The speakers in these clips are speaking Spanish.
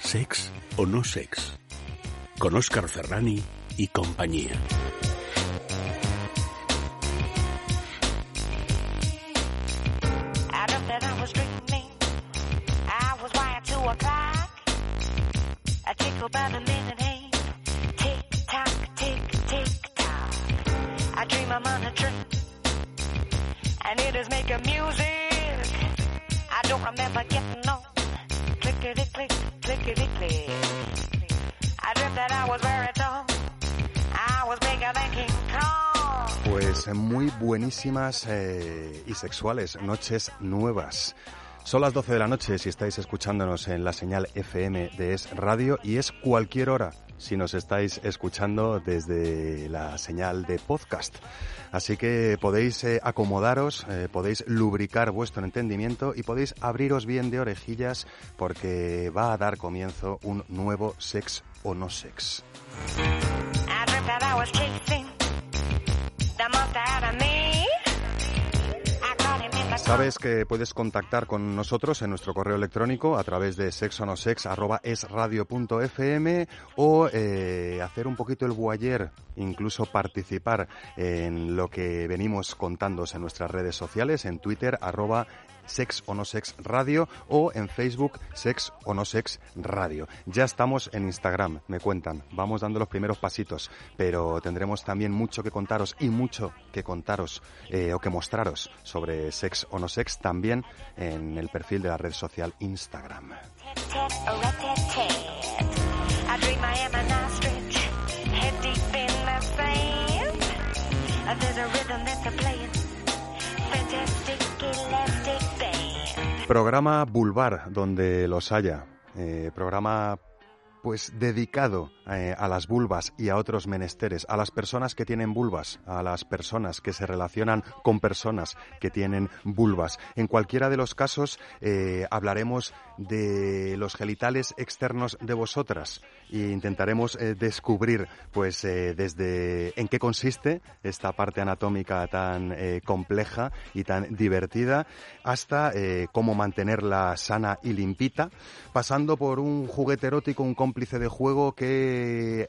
Sex o no sex. Con Óscar Ferrani y compañía. Eh, y sexuales noches nuevas. Son las 12 de la noche si estáis escuchándonos en la señal FM de Es Radio y es cualquier hora si nos estáis escuchando desde la señal de podcast. Así que podéis eh, acomodaros, eh, podéis lubricar vuestro entendimiento y podéis abriros bien de orejillas porque va a dar comienzo un nuevo sex o no sex. I Sabes que puedes contactar con nosotros en nuestro correo electrónico a través de sexonosex.esradio.fm o eh, hacer un poquito el boyer, incluso participar en lo que venimos contándos en nuestras redes sociales, en Twitter, arroba Sex o no Sex Radio o en Facebook Sex o no Sex Radio. Ya estamos en Instagram, me cuentan. Vamos dando los primeros pasitos, pero tendremos también mucho que contaros y mucho que contaros eh, o que mostraros sobre Sex o no Sex también en el perfil de la red social Instagram. Programa Bulbar, donde los haya. Eh, programa pues dedicado eh, a las vulvas y a otros menesteres, a las personas que tienen vulvas, a las personas que se relacionan con personas que tienen vulvas. En cualquiera de los casos eh, hablaremos de los genitales externos de vosotras e intentaremos eh, descubrir pues eh, desde en qué consiste esta parte anatómica tan compleja y tan divertida hasta cómo mantenerla sana y limpita, pasando por un juguete erótico, un cómplice de juego que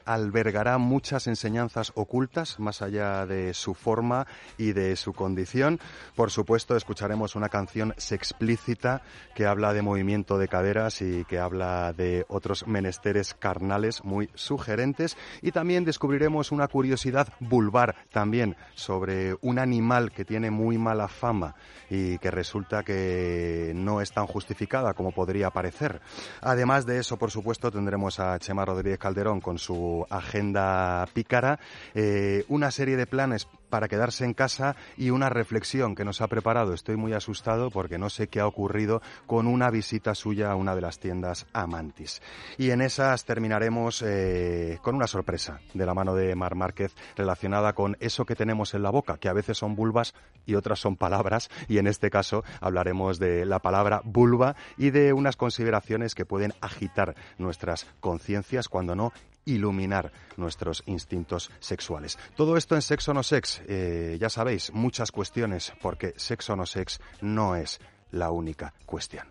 albergará muchas enseñanzas ocultas más allá de su forma y de su condición. Por supuesto, escucharemos una canción sexplícita que habla de movimiento de caderas y que habla de otros menesteres carnales muy sugerentes y también descubriremos una curiosidad vulvar también sobre un animal que tiene muy mala fama y que resulta que no es tan justificada como podría parecer. Además de eso, por supuesto, tendremos a Chema Rodríguez Calderón con su agenda pícara, eh, una serie de planes para quedarse en casa y una reflexión que nos ha preparado. Estoy muy asustado porque no sé qué ha ocurrido con una visita suya a una de las tiendas Amantis. Y en esas terminaremos eh, con una sorpresa de la mano de Mar Márquez relacionada con eso que tenemos en la boca, que a veces son vulvas y otras son palabras. Y en este caso hablaremos de la palabra vulva y de unas consideraciones que pueden agitar nuestras conciencias, cuando no iluminar nuestros instintos sexuales. Todo esto en Sexo No Sex, eh, ya sabéis, muchas cuestiones, porque Sexo No Sex no es la única cuestión.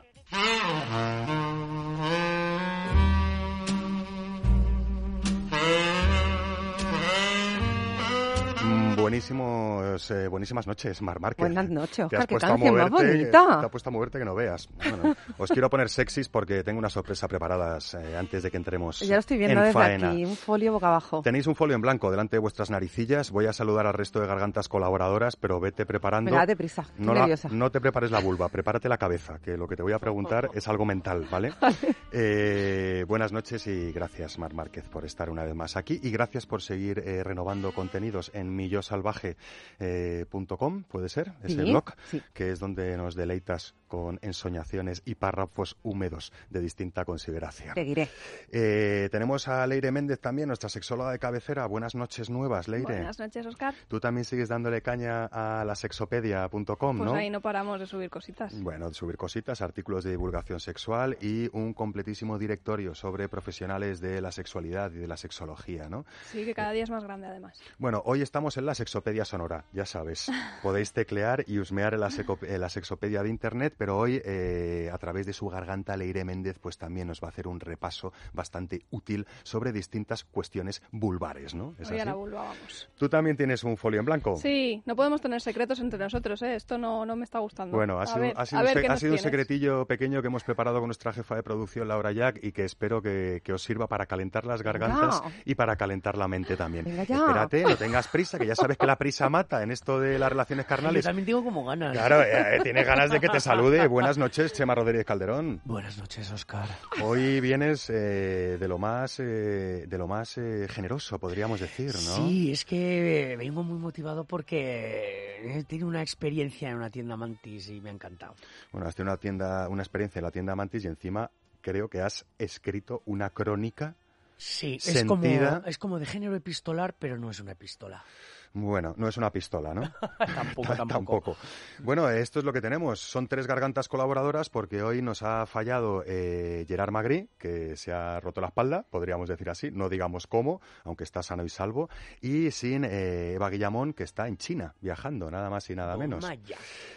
Buenísimos, eh, buenísimas noches, Mar Márquez. Buenas noches, Te Oscar, has qué puesto a canción más moverte, bonita. Te has puesto a moverte que no veas. Bueno, os quiero poner sexys porque tengo una sorpresa preparadas eh, antes de que entremos Ya lo estoy viendo en desde faena. aquí, un folio boca abajo. Tenéis un folio en blanco delante de vuestras naricillas. Voy a saludar al resto de gargantas colaboradoras, pero vete preparando. Venga, date prisa, estoy no, la- nerviosa. no te prepares la vulva, prepárate la cabeza, que lo que te voy a preguntar es algo mental, ¿vale? Eh, buenas noches y gracias, Mar Márquez, por estar una vez más aquí y gracias por seguir renovando contenidos en amorsalvaje.com, puede ser, ese Sí, blog, sí. que es donde nos deleitas con ensoñaciones y párrafos húmedos de distinta consideración. Seguiré. Eh, tenemos a Leire Méndez también, nuestra sexóloga de cabecera. Buenas noches nuevas, Leire. Buenas noches, Oscar. Tú también sigues dándole caña a la sexopedia.com, Pues ¿no? ahí no paramos de subir cositas. Bueno, de subir cositas, artículos de divulgación sexual y un completísimo directorio sobre profesionales de la sexualidad y de la sexología, ¿no? Sí, que cada día es más grande además. Bueno, hoy estamos en la Sexopedia Sonora, ya sabes. Podéis teclear y husmear en la, seco- en la Sexopedia de Internet, pero hoy, eh, a través de su garganta, Leire Méndez, pues también nos va a hacer un repaso bastante útil sobre distintas cuestiones vulvares, ¿no? ¿Es Hoy a la vulva vamos. Tú también tienes un folio en blanco. Sí, no podemos tener secretos entre nosotros, ¿eh? Esto no, no me está gustando. Bueno, ha A sido, ver, ha sido un se- ha sido secretillo pequeño que hemos preparado con nuestra jefa de producción, Laura Jack, y que espero que, que os sirva para calentar las gargantas Venga. y para calentar la mente también. Espérate, no tengas prisa, que ya sabes que la prisa mata en esto de las relaciones Yo carnales. también tengo como ganas. Claro, eh, eh, tienes ganas de que te salude. Buenas noches, Chema Rodríguez Calderón. Buenas noches, Oscar. Hoy vienes eh, de lo más, eh, de lo más eh, generoso, podríamos decir, ¿no? Sí, es que vengo muy motivado porque he tenido una experiencia en una tienda Mantis y me ha encantado. Bueno, has tenido una tienda, una experiencia en la tienda Mantis y encima creo que has escrito una crónica Sí, es como, Sentida. es como de género epistolar, pero no es una epistola. Bueno, no es una pistola, ¿no? tampoco, tampoco. Tampoco. Bueno, esto es lo que tenemos. Son tres gargantas colaboradoras porque hoy nos ha fallado eh, Gerard Magri, que se ha roto la espalda, podríamos decir así, no digamos cómo, aunque está sano y salvo, y sin eh, Eva Guillamón, que está en China, viajando, nada más y nada menos.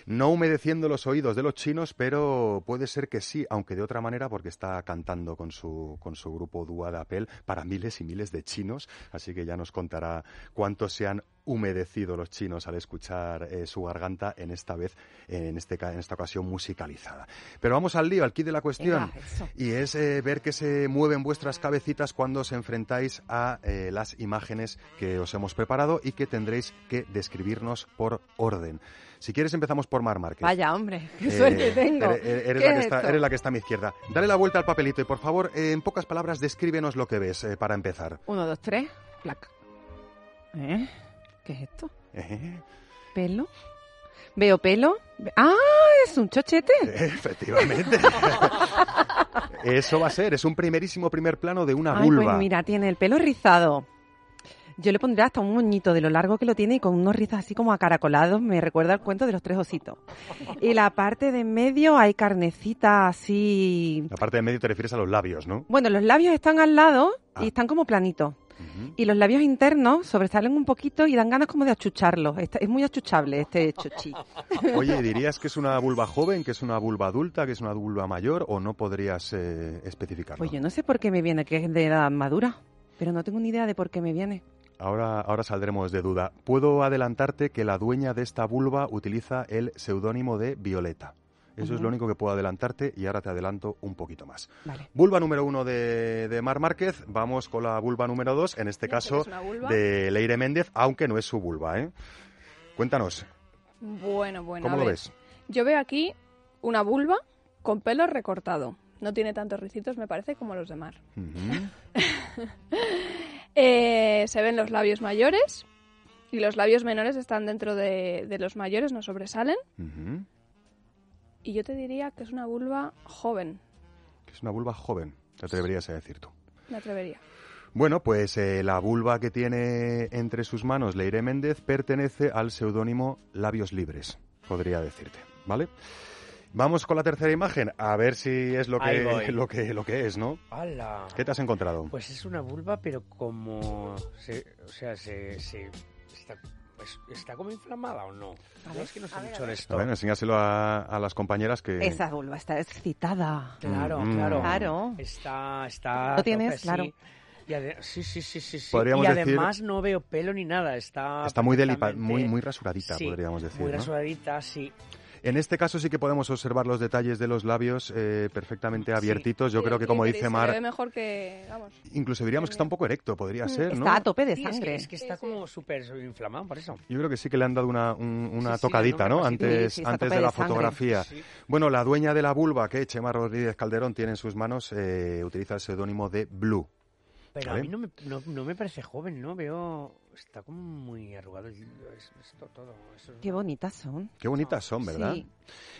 No humedeciendo los oídos de los chinos, pero puede ser que sí, aunque de otra manera, porque está cantando con su, con su grupo Dúa de Apel para miles y miles de chinos, así que ya nos contará cuántos se han humedecido los chinos al escuchar eh, su garganta en esta vez, en, este, en esta ocasión musicalizada. Pero vamos al lío, al kit de la cuestión. Y es eh, ver que se mueven vuestras cabecitas cuando os enfrentáis a eh, las imágenes que os hemos preparado y que tendréis que describirnos por orden. Si quieres empezamos por Mar Márquez. Vaya, hombre, qué Eh, suerte tengo. Eres, ¿Qué la que es está, eres la que está a mi izquierda. Dale la vuelta al papelito y por favor, eh, en pocas palabras, descríbenos lo que ves eh, para empezar. Uno, dos, tres, placa. ¿Eh? ¿Qué es esto? Eh, ¿Pelo? ¿Veo pelo? ¡Ah! ¿Es un chochete? efectivamente. Eso va a ser, es un primerísimo primer plano de una Ay, vulva. pues mira, tiene el pelo rizado. Yo le pondría hasta un moñito de lo largo que lo tiene y con unos rizos así como acaracolados. Me recuerda al cuento de los tres ositos. Y la parte de en medio hay carnecita así... La parte de medio te refieres a los labios, ¿no? Bueno, los labios están al lado Ah. y están como planitos. Y los labios internos sobresalen un poquito y dan ganas como de achucharlos. Esta- es muy achuchable este chochi. Oye, ¿dirías que es una vulva joven, que es una vulva adulta, que es una vulva mayor o no podrías eh, especificarlo? Pues yo no sé por qué me viene que es de edad madura, pero no tengo ni idea de por qué me viene. Ahora, ahora saldremos de duda. Puedo adelantarte que la dueña de esta vulva utiliza el seudónimo de Violeta. Eso es lo único que puedo adelantarte y ahora te adelanto un poquito más. Vale. Vulva número uno de, de Mar Márquez. Vamos con la vulva número dos, en este caso de Leire Méndez, aunque no es su vulva. ¿eh? Cuéntanos, Bueno, bueno. ¿cómo a lo ver. ves? Yo veo aquí una vulva con pelo recortado. No tiene tantos ricitos, me parece, como los de Mar. Eh, se ven los labios mayores y los labios menores están dentro de, de los mayores, no sobresalen. Y yo te diría que es una vulva joven, Que es una vulva joven, te atreverías a decir tú. me atrevería. Bueno, pues eh, la vulva que tiene entre sus manos Leire Méndez pertenece al seudónimo Labios Libres, podría decirte, ¿vale? Vamos con la tercera imagen, a ver si es lo que, lo que, lo que es, ¿no? ¡Hala! ¿Qué te has encontrado? Pues es una vulva, pero como... se- o sea, se... se- está, es- ¿Está como inflamada o no? A ver, es que no sé mucho de esto. A ver, enséñaselo a, a las compañeras que... Esa vulva está excitada. Claro, Mm. claro. Claro. Está, está. ¿Lo tienes? tope, sí. Claro. Y sí, sí, sí, sí, sí. Podríamos y decir- además no veo pelo ni nada. Está. Está muy muy, muy rasuradita, Sí, podríamos decir, Muy ¿no? rasuradita, sí. En este caso sí que podemos observar los detalles de los labios eh, perfectamente Sí. abiertitos. Yo Sí, creo que, como dice se Mar, ve mejor que, vamos. incluso diríamos que está un poco erecto, podría ser, ¿no? Está a tope de Sí, es que, sangre. es que está como súper inflamado, por eso. Yo creo que sí que le han dado una, un- una Sí, sí, tocadita, ¿no? Antes, de la sangre. fotografía. Sí. Bueno, la dueña de la vulva que Chema Rodríguez Calderón tiene en sus manos eh, utiliza el seudónimo de Blue. Pero ¿Vale? a mí no me, no, no me parece joven, ¿no? Veo. Está como muy arrugado. Es, esto todo. Eso es- Qué bonitas son. Qué bonitas son, ¿verdad? Sí.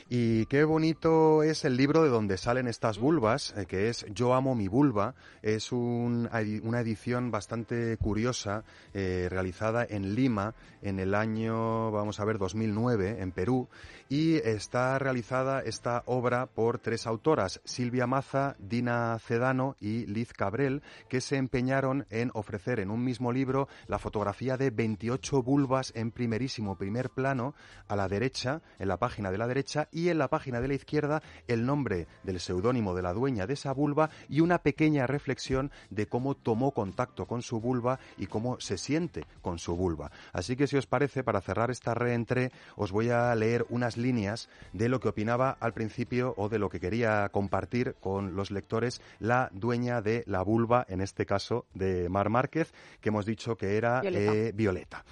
Y qué bonito es el libro de donde salen estas vulvas, eh, que es Yo amo mi vulva. Es un- una edición bastante curiosa, eh, realizada en Lima en el año, vamos a ver, 2009, en Perú. Y está realizada esta obra por tres autoras, Silvia Maza, Dina Cedano y Liz Cabrel, que se empeñaron en ofrecer en un mismo libro la fotografía de 28 vulvas en primerísimo primer plano a la derecha, en la página de la derecha, y en la página de la izquierda el nombre del seudónimo de la dueña de esa vulva y una pequeña reflexión de cómo tomó contacto con su vulva y cómo se siente con su vulva. Así que si os parece, para cerrar esta reentré, os voy a leer unas líneas de lo que opinaba al principio o de lo que quería compartir con los lectores la dueña de la vulva, en este caso de Mar Márquez, que hemos dicho que era Violeta. eh, Violeta.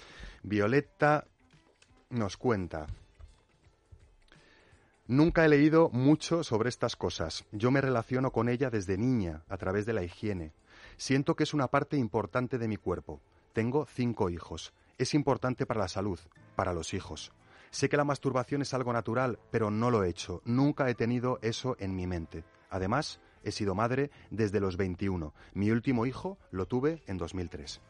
Violeta nos cuenta. Nunca he leído mucho sobre estas cosas. Yo me relaciono con ella desde niña, a través de la higiene. Siento que es una parte importante de mi cuerpo. Tengo cinco hijos. Es importante para la salud, para los hijos. Sé que la masturbación es algo natural, pero no lo he hecho. Nunca he tenido eso en mi mente. Además, he sido madre desde los 21. Mi último hijo lo tuve en 2003.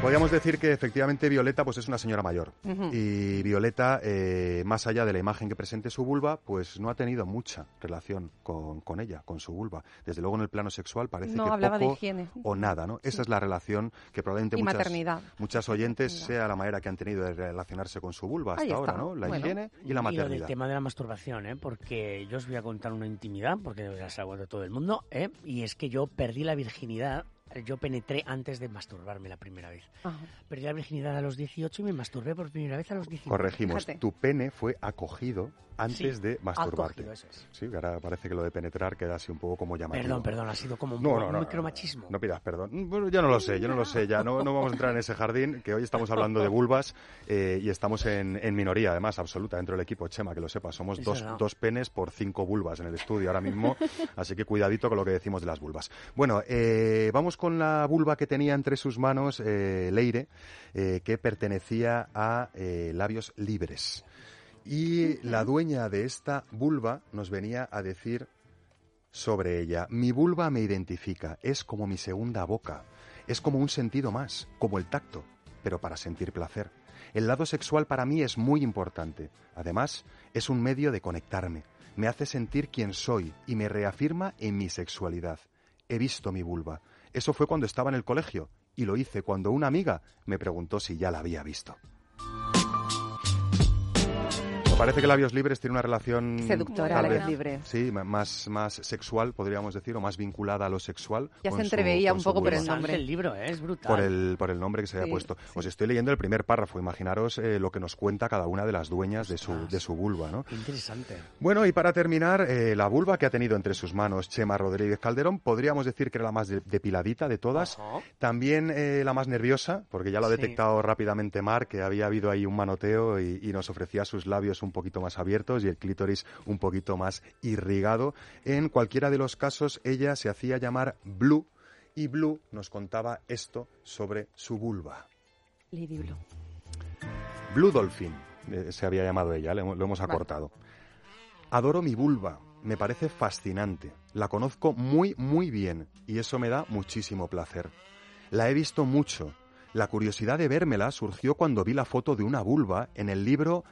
Podríamos decir que efectivamente Violeta pues es una señora mayor y Violeta, eh, más allá de la imagen que presente su vulva, pues no ha tenido mucha relación con, con ella, con su vulva. Desde luego en el plano sexual parece No, que hablaba de poco higiene. o nada, ¿no? Esa es la relación que probablemente Y muchas, maternidad. muchas oyentes Maternidad. sea la manera que han tenido de relacionarse con su vulva hasta Ahí ahora, está. ¿no? La Bueno. higiene y la Y lo del maternidad. tema de la masturbación, ¿eh? porque yo os voy a contar una intimidad, porque ya se de todo el mundo, ¿eh? y es que yo perdí la virginidad, yo penetré antes de masturbarme la primera vez. Ajá. Perdí la virginidad a los 18 y me masturbé por primera vez a los 19. Corregimos, Fíjate. tu pene fue acogido antes Sí, de masturbarte. acogido, eso es. Sí, que ahora parece que lo de penetrar queda así un poco como llamativo. Perdón, perdón, ha sido como un, No, un no, no, micromachismo. No pidas perdón. Bueno, yo no lo sé, yo no lo sé. Ya no, no vamos a entrar en ese jardín, que hoy estamos hablando de vulvas eh, y estamos en, en minoría, además, absoluta, dentro del equipo. Chema, que lo sepas, somos dos, dos penes por cinco vulvas en el estudio ahora mismo, así que cuidadito con lo que decimos de las vulvas. Bueno, eh, vamos con la vulva que tenía entre sus manos eh, Leire, eh, que pertenecía a eh, Labios Libres. Y la dueña de esta vulva nos venía a decir sobre ella. Mi vulva me identifica, es como mi segunda boca, es como un sentido más, como el tacto, pero para sentir placer. El lado sexual para mí es muy importante. Además, es un medio de conectarme. Me hace sentir quién soy y me reafirma en mi sexualidad. He visto mi vulva. Eso fue cuando estaba en el colegio y lo hice cuando una amiga me preguntó si ya la había visto. Parece que Labios Libres tiene una relación Seductora, Labios vez, Libres. Sí, más, más sexual, podríamos decir, o más vinculada a lo sexual. Ya se entreveía un poco por el nombre. el libro, ¿eh? es brutal. Por el, por el nombre que se había Sí, puesto. sí. Os estoy leyendo el primer párrafo. Imaginaros eh, lo que nos cuenta cada una de las dueñas de su, de su vulva, ¿no? Qué interesante. Bueno, y para terminar, eh, la vulva que ha tenido entre sus manos Chema Rodríguez Calderón, podríamos decir que era la más de- depiladita de todas. Ajá. También eh, la más nerviosa, porque ya lo ha Sí. detectado rápidamente Mar, que había habido ahí un manoteo y, y nos ofrecía sus labios un poquito más abiertos y el clítoris un poquito más irrigado. En cualquiera de los casos, ella se hacía llamar Blue y Blue nos contaba esto sobre su vulva. Lady Blue. Blue Dolphin eh, se había llamado ella, lo hemos Vale. acortado. Adoro mi vulva, me parece fascinante. La conozco muy, muy bien y eso me da muchísimo placer. La he visto mucho. La curiosidad de vérmela surgió cuando vi la foto de una vulva en el libro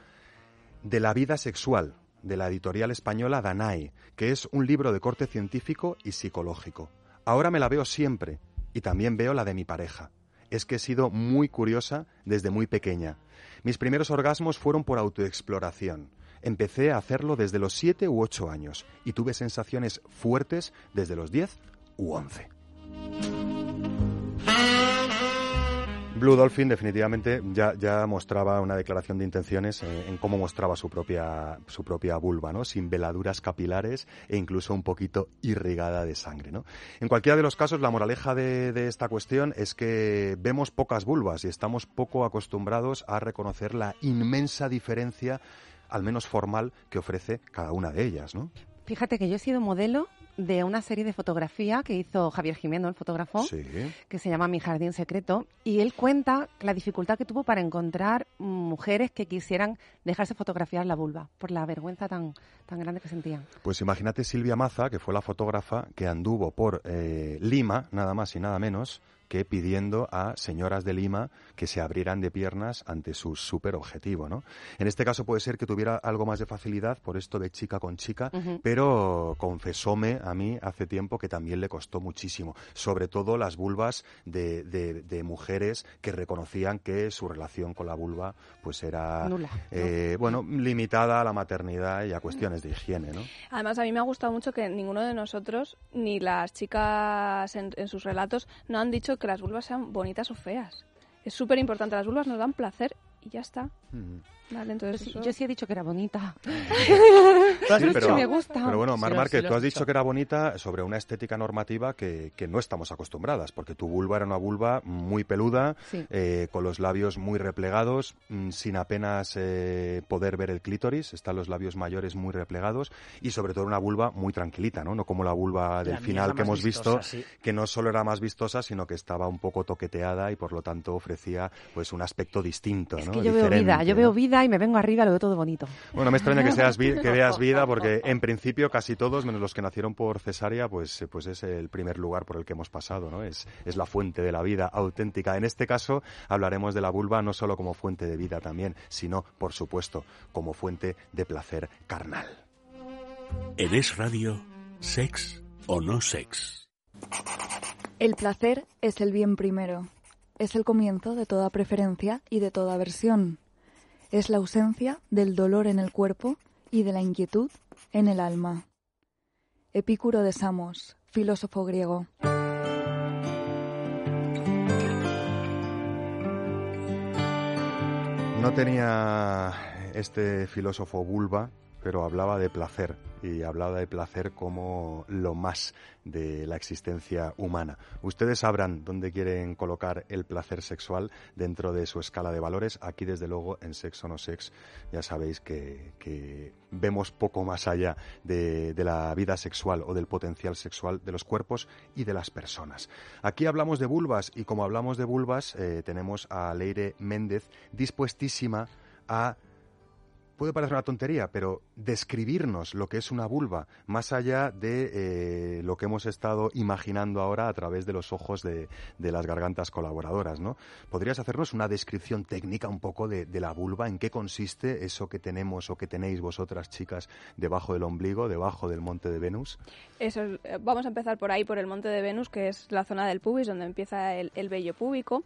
De la vida sexual de la editorial española Danae, que es un libro de corte científico y psicológico. Ahora me la veo siempre y también veo la de mi pareja. Es que he sido muy curiosa desde muy pequeña. Mis primeros orgasmos fueron por autoexploración. Empecé a hacerlo desde los 7 u 8 años y tuve sensaciones fuertes desde los 10 u 11. Blue Dolphin definitivamente ya, ya mostraba una declaración de intenciones eh, en cómo mostraba su propia, su propia vulva, ¿no? Sin veladuras capilares e incluso un poquito irrigada de sangre, ¿no? En cualquiera de los casos, la moraleja de, de esta cuestión es que vemos pocas vulvas y estamos poco acostumbrados a reconocer la inmensa diferencia, al menos formal, que ofrece cada una de ellas, ¿no? Fíjate que yo he sido modelo de una serie de fotografía que hizo Javier Jimeno, el fotógrafo, Sí. que se llama Mi Jardín Secreto, y él cuenta la dificultad que tuvo para encontrar mujeres que quisieran dejarse fotografiar la vulva, por la vergüenza tan, tan grande que sentían. Pues imagínate Silvia Maza, que fue la fotógrafa que anduvo por eh, Lima, nada más y nada menos, que pidiendo a señoras de Lima que se abrieran de piernas ante su súper objetivo, ¿no? En este caso puede ser que tuviera algo más de facilidad por esto de chica con chica, pero confesóme a mí hace tiempo que también le costó muchísimo, sobre todo las vulvas de, de- de mujeres que reconocían que su relación con la vulva pues era Nula, ¿no? eh, bueno limitada a la maternidad y a cuestiones de higiene, ¿no? Además, a mí me ha gustado mucho que ninguno de nosotros, ni las chicas en, en sus relatos, no han dicho que las vulvas sean bonitas o feas. Es súper importante, las vulvas nos dan placer y ya está. Mm. Vale, Yo entonces eso- yo sí he dicho que era bonita. Sí, pero, me gusta. pero bueno, Mar Márquez, sí tú has dicho que era bonita sobre una estética normativa que, que no estamos acostumbradas, porque tu vulva era una vulva muy peluda, Sí. eh, con los labios muy replegados, mm, sin apenas eh, poder ver el clítoris, están los labios mayores muy replegados y sobre todo una vulva muy tranquilita, ¿no? No como la vulva del La final que hemos visto, vistosa, que no solo era más vistosa, sino que estaba un poco toqueteada y por lo tanto ofrecía pues un aspecto distinto, Es ¿no? que yo veo vida, yo ¿no? veo vida y me vengo arriba, lo veo todo bonito. Bueno, me extraña que, seas vi- que veas vida porque en principio casi todos, menos los que nacieron por cesárea, pues, eh, pues es el primer lugar por el que hemos pasado, ¿no? Es, es la fuente de la vida auténtica. En este caso hablaremos de la vulva no solo como fuente de vida también, sino, por supuesto, como fuente de placer carnal. En Es Radio, sex o no sex. El placer es el bien primero. Es el comienzo de toda preferencia y de toda aversión. Es la ausencia del dolor en el cuerpo y de la inquietud en el alma. Epicuro de Samos, filósofo griego. No tenía este filósofo vulva, pero hablaba de placer y hablaba de placer como lo más de la existencia humana. Ustedes sabrán dónde quieren colocar el placer sexual dentro de su escala de valores. Aquí, desde luego, en Sexo No Sex, ya sabéis que, que vemos poco más allá de, de la vida sexual o del potencial sexual de los cuerpos y de las personas. Aquí hablamos de vulvas y como hablamos de vulvas, eh, tenemos a Leire Méndez dispuestísima a puede parecer una tontería, pero describirnos lo que es una vulva, más allá de eh, lo que hemos estado imaginando ahora a través de los ojos de, de las gargantas colaboradoras, ¿no? ¿Podrías hacernos una descripción técnica un poco de, la vulva? ¿En qué consiste eso que tenemos o que tenéis vosotras, chicas, debajo del ombligo, debajo del monte de Venus? Eso es- eh, vamos a empezar por ahí, por el monte de Venus, que es la zona del pubis, donde empieza el, el vello púbico.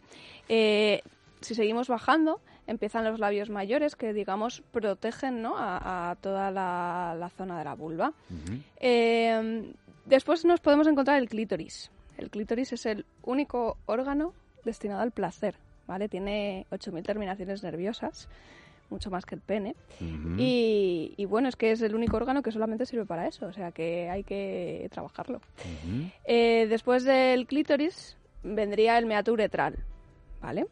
Eh, si seguimos bajando, empiezan los labios mayores, que digamos protegen ¿no? a, a toda la, la zona de la vulva. Eh, después nos podemos encontrar el clítoris. El clítoris es el único órgano destinado al placer, ¿vale? Tiene 8.000 terminaciones nerviosas, mucho más que el pene. Y, y bueno, es que es el único órgano que solamente sirve para eso, o sea que hay que trabajarlo. Eh, después del clítoris vendría el meato uretral, ¿vale?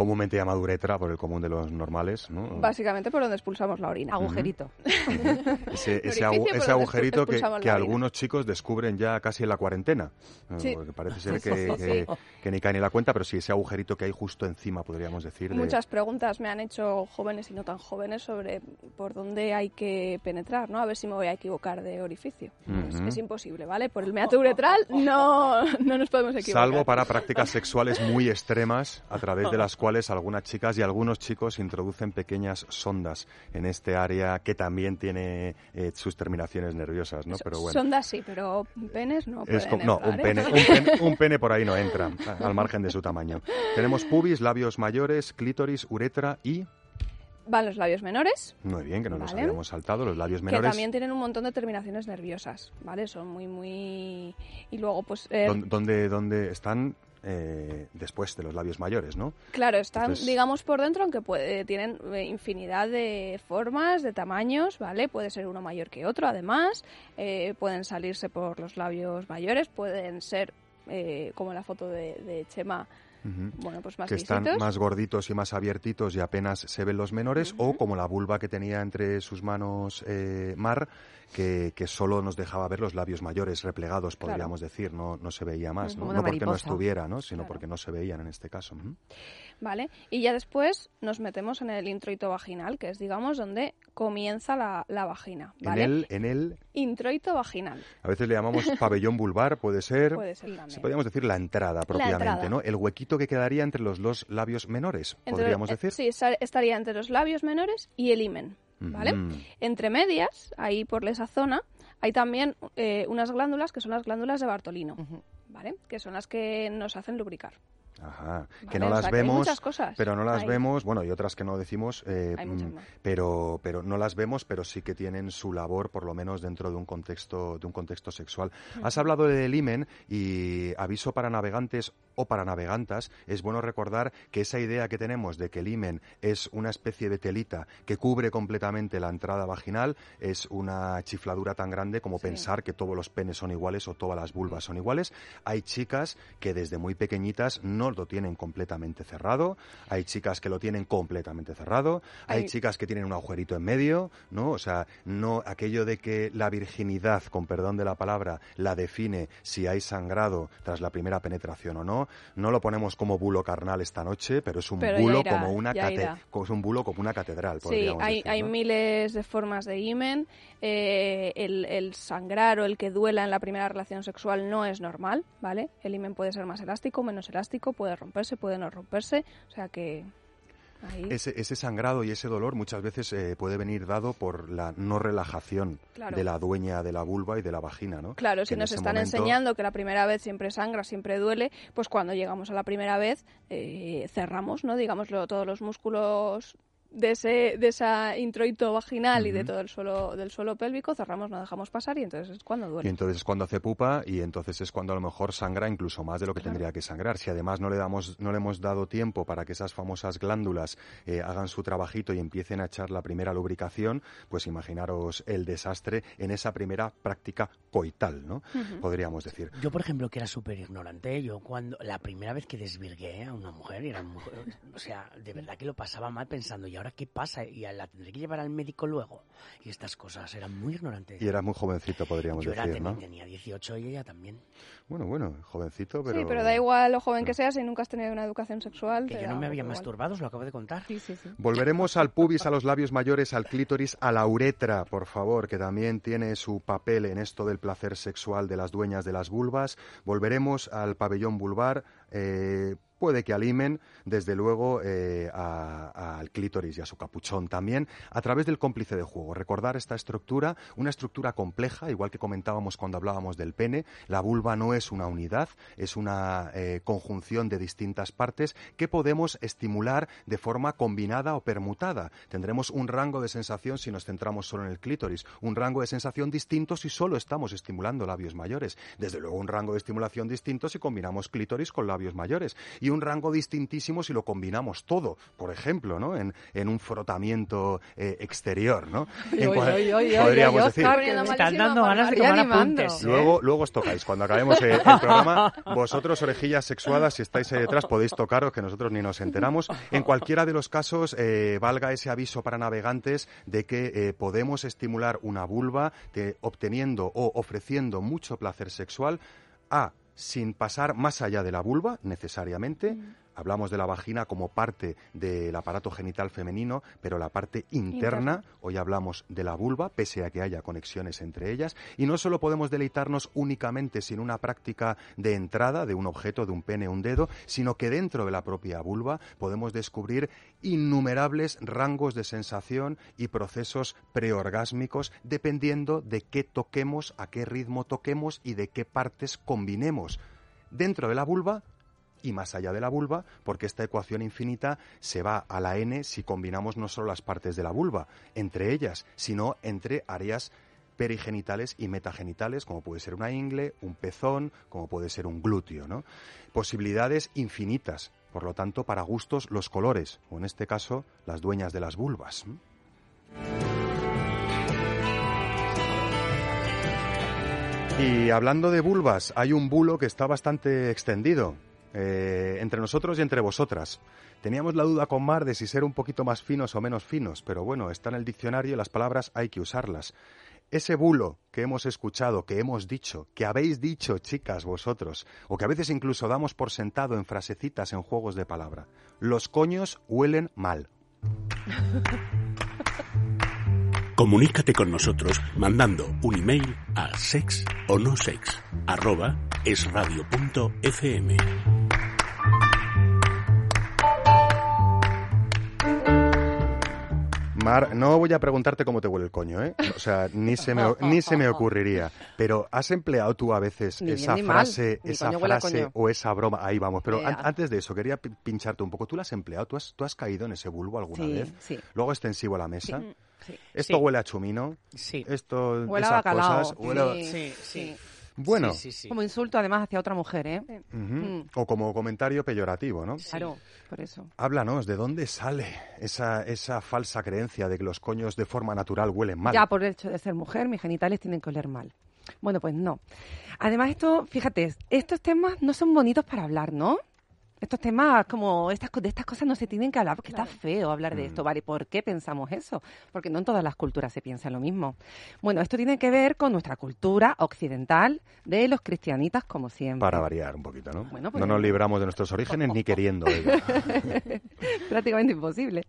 Comúnmente llamado uretra por el común de los normales, ¿no? Básicamente por donde expulsamos la orina. Agujerito. Ese, ese, orificio agu- ese agujerito que, que algunos chicos descubren ya casi en la cuarentena. Sí. Porque parece ser que, que- que ni cae ni la cuenta, pero sí ese agujerito que hay justo encima, podríamos decir. de- Muchas preguntas me han hecho jóvenes y no tan jóvenes sobre por dónde hay que penetrar, ¿no? A ver si me voy a equivocar de orificio. Es- Ujú. es, imposible, ¿vale? Por el meato uretral no, no nos podemos equivocar. Salvo para prácticas sexuales muy extremas, a través de las cuales algunas chicas y algunos chicos introducen pequeñas sondas en este área que también tiene eh, sus terminaciones nerviosas, ¿no? Pero bueno. Sondas sí, pero penes no Es pueden no, un entrar, ¿eh? pene, un, pene, un pene por ahí no entra, al margen de su tamaño. Tenemos pubis, labios mayores, clítoris, uretra y... Van los labios menores, Muy bien, que no nos Vale. habíamos saltado, los labios que menores. también tienen un montón de terminaciones nerviosas, ¿vale? Son muy, muy... Y luego, pues... eh, ¿Dónde, dónde- dónde están eh, después de los labios mayores, no? Claro, están, Entonces- digamos, por dentro, aunque puede- tienen eh, infinidad de formas, de tamaños, ¿vale? Puede ser uno mayor que otro, además. eh, pueden salirse por los labios mayores, pueden ser eh, como la foto de, de Chema, Bueno, pues más que están más gorditos y más abiertitos y apenas se ven los menores, o como la vulva que tenía entre sus manos eh, Mar, que, que solo nos dejaba ver los labios mayores replegados, Claro. podríamos decir, no, no se veía más. ¿no? No porque no estuviera, ¿no? sino Claro. porque no se veían en este caso. ¿Vale? Y ya después nos metemos en el introito vaginal, que es, digamos, donde comienza la, la vagina, ¿vale? En el, en el, Introito vaginal, a veces le llamamos pabellón vulvar, puede ser, puede ser también. se podríamos decir la entrada propiamente, entrada. ¿no? El huequito que quedaría entre los dos labios menores, Entre- podríamos eh, decir. Sí, estaría entre los labios menores y el himen, ¿vale? Ujú. Entre medias, ahí por esa zona, hay también eh, unas glándulas que son las glándulas de Bartolino. ¿vale? Que son las que nos hacen lubricar. Ajá, que no las sea, vemos, muchas cosas pero no las ahí. vemos, bueno, y otras que no decimos, eh, mm, pero, pero no las vemos, pero sí que tienen su labor, por lo menos dentro de un contexto, de un contexto sexual. Has hablado del himen y aviso para navegantes o para navegantas, es bueno recordar que esa idea que tenemos de que el himen es una especie de telita que cubre completamente la entrada vaginal es una chifladura tan grande como Sí. pensar que todos los penes son iguales o todas las vulvas son iguales. Hay chicas que desde muy pequeñitas no lo tienen completamente cerrado, hay chicas que lo tienen completamente cerrado, hay Hay- chicas que tienen un agujerito en medio, ¿no? O sea, no aquello de que la virginidad, con perdón de la palabra, la define si hay sangrado tras la primera penetración o no, no lo ponemos como bulo carnal esta noche, pero es un Pero bulo irá, como una es un bulo como una catedral, Sí, hay, decir, hay miles de formas de himen. eh, el, el sangrar o el que duela en la primera relación sexual no es normal, ¿vale? El himen puede ser más elástico, menos elástico, puede romperse, puede no romperse. O sea que ahí, Ese, ese sangrado y ese dolor muchas veces eh, puede venir dado por la no relajación Claro. de la dueña de la vulva y de la vagina, ¿no? Claro, Que si nos están momento- enseñando que la primera vez siempre sangra, siempre duele, pues cuando llegamos a la primera vez eh, cerramos, ¿no? Digámoslo, todos los músculos de ese de esa introito vaginal y de todo el suelo del suelo pélvico cerramos, no dejamos pasar y entonces es cuando Y duele. entonces es cuando hace pupa y entonces es cuando a lo mejor sangra incluso más de lo que Claro. tendría que sangrar. Si además no le damos, no le hemos dado tiempo para que esas famosas glándulas eh, hagan su trabajito y empiecen a echar la primera lubricación, pues imaginaros el desastre en esa primera práctica coital, ¿no? Podríamos decir. Yo, por ejemplo, que era súper ignorante, yo cuando la primera vez que desvirgué a una mujer, y era una mujer, o sea, de verdad que lo pasaba mal pensando, ¿y ahora qué pasa? ¿Y la tendré que llevar al médico luego? Y estas cosas, era muy ignorante. Y era muy jovencito, podríamos yo era, decir, ¿no? tenía 18 y ella también. Bueno, bueno, jovencito, pero... Sí, pero da igual lo joven que seas si nunca has tenido una educación sexual. Que yo no me había igual. masturbado, os lo acabo de contar. Sí, sí, sí. Volveremos al pubis, a los labios mayores, al clítoris, a la uretra, por favor, que también tiene su papel en esto del placer sexual de las dueñas de las vulvas. Volveremos al pabellón vulvar. eh, puede que al himen, desde luego eh, al clítoris y a su capuchón también, a través del cómplice de juego. Recordar esta estructura, una estructura compleja, igual que comentábamos cuando hablábamos del pene. La vulva no es una unidad, es una eh, conjunción de distintas partes que podemos estimular de forma combinada o permutada. Tendremos un rango de sensación si nos centramos solo en el clítoris, un rango de sensación distinto si solo estamos estimulando labios mayores. Desde luego un rango de estimulación distinto si combinamos clítoris con labios mayores. Y un rango distintísimo si lo combinamos todo, por ejemplo, ¿no? En, en un frotamiento eh, exterior, ¿no? En Oy, cua- oy, oy, oy, podríamos decir. Están dando ganas de tomar apuntes. ¿eh? Luego, luego os tocáis. Cuando acabemos eh, el programa, vosotros, orejillas sexuadas, si estáis ahí detrás, podéis tocaros, que nosotros ni nos enteramos. En cualquiera de los casos, eh, valga ese aviso para navegantes de que eh, podemos estimular una vulva de- obteniendo o ofreciendo mucho placer sexual a sin pasar más allá de la vulva, necesariamente. Hablamos de la vagina como parte del aparato genital femenino, pero la parte interna, hoy hablamos de la vulva, pese a que haya conexiones entre ellas, y no solo podemos deleitarnos únicamente sin una práctica de entrada de un objeto, de un pene, un dedo, sino que dentro de la propia vulva podemos descubrir innumerables rangos de sensación y procesos preorgásmicos dependiendo de qué toquemos, a qué ritmo toquemos y de qué partes combinemos. Dentro de la vulva y más allá de la vulva, porque esta ecuación infinita se va a la n si combinamos no solo las partes de la vulva entre ellas, sino entre áreas perigenitales y metagenitales, como puede ser una ingle, un pezón, como puede ser un glúteo, ¿no? Posibilidades infinitas, por lo tanto, para gustos los colores, o en este caso, las dueñas de las vulvas. Y hablando de vulvas, hay un bulo que está bastante extendido eh, entre nosotros y entre vosotras. Teníamos la duda con Mar de si ser un poquito más finos o menos finos, pero bueno, está en el diccionario y las palabras hay que usarlas. Ese bulo que hemos escuchado, que hemos dicho, que habéis dicho, chicas, vosotros, o que a veces incluso damos por sentado en frasecitas en juegos de palabra. Los coños huelen mal. Comunícate con nosotros mandando un email a sex Mar, no voy a preguntarte cómo te huele el coño, ¿eh? O sea, ni se me, ni se me ocurriría. Pero ¿has empleado tú a veces Ni esa frase, esa frase o esa broma? Ahí vamos. Pero an- antes de eso, quería pi- pincharte un poco. ¿Tú la has empleado? ¿Tú has, tú has caído en ese bulbo alguna Sí, vez? sí. Luego extensivo a la mesa. Sí. Esto Sí. huele a chumino. Sí. Esto, Huele a bacalao. cosas. huele a- Sí, sí. Bueno, Sí, sí, sí. Como insulto además hacia otra mujer, ¿eh? Mm. o como comentario peyorativo, ¿no? Claro, por eso. Háblanos, ¿de dónde sale esa, esa falsa creencia de que los coños de forma natural huelen mal? Ya por el hecho de ser mujer, mis genitales tienen que oler mal. Bueno, pues no. Además, esto, fíjate, estos temas no son bonitos para hablar, ¿no? Estos temas, como estas, co- de estas cosas no se tienen que hablar porque está feo hablar de Mm. esto, ¿vale? ¿Por qué pensamos eso? Porque no en todas las culturas se piensa lo mismo. Bueno, esto tiene que ver con nuestra cultura occidental de los cristianitas, como siempre. Para variar un poquito, ¿no? Bueno, pues- no nos libramos de nuestros orígenes ni queriendo. prácticamente imposible.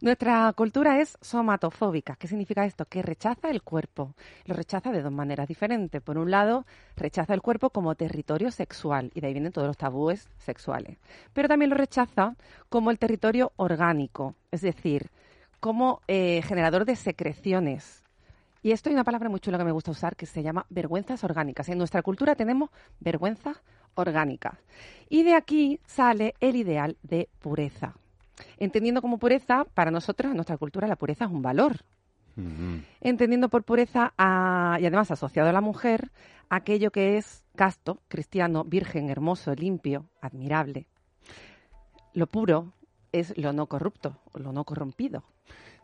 Nuestra cultura es somatofóbica. ¿Qué significa esto? Que rechaza el cuerpo. Lo rechaza de dos maneras diferentes. Por un lado, rechaza el cuerpo como territorio sexual, y de ahí vienen todos los tabúes sexuales. Pero también lo rechaza como el territorio orgánico, es decir, como eh, generador de secreciones. Y esto hay una palabra muy chula que me gusta usar que se llama vergüenzas orgánicas. En nuestra cultura tenemos vergüenzas orgánicas. Y de aquí sale el ideal de pureza. Entendiendo como pureza, para nosotros, en nuestra cultura, la pureza es un valor. Entendiendo por pureza, a- y además asociado a la mujer, aquello que es casto, cristiano, virgen, hermoso, limpio, admirable. Lo puro es lo no corrupto, lo no corrompido.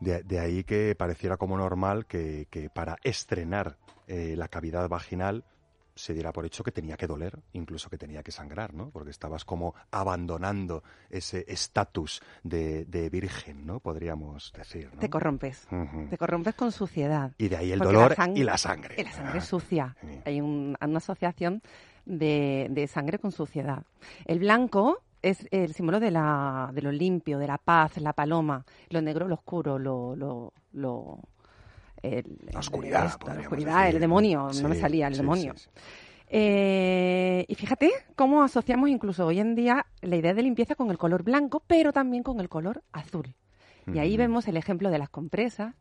De, de ahí que pareciera como normal que, que para estrenar eh, la cavidad vaginal se diera por hecho que tenía que doler, incluso que tenía que sangrar, ¿no? Porque estabas como abandonando ese estatus de, de virgen, ¿no? Podríamos decir, ¿no? Te corrompes. Te corrompes con suciedad. Y de ahí el dolor la y la sangre. Y la sangre Ah, sucia. sí. Hay un- una asociación de, de sangre con suciedad. El blanco es el símbolo de, la, de lo limpio, de la paz, la paloma. Lo negro, lo oscuro, lo... lo, lo- el- La oscuridad, esto, la oscuridad, decir, el demonio, ¿no? no me salía el sí, demonio. sí, sí. Eh, y fíjate cómo asociamos incluso hoy en día la idea de limpieza con el color blanco, pero también con el color azul. Y ahí Ujú. vemos el ejemplo de las compresas,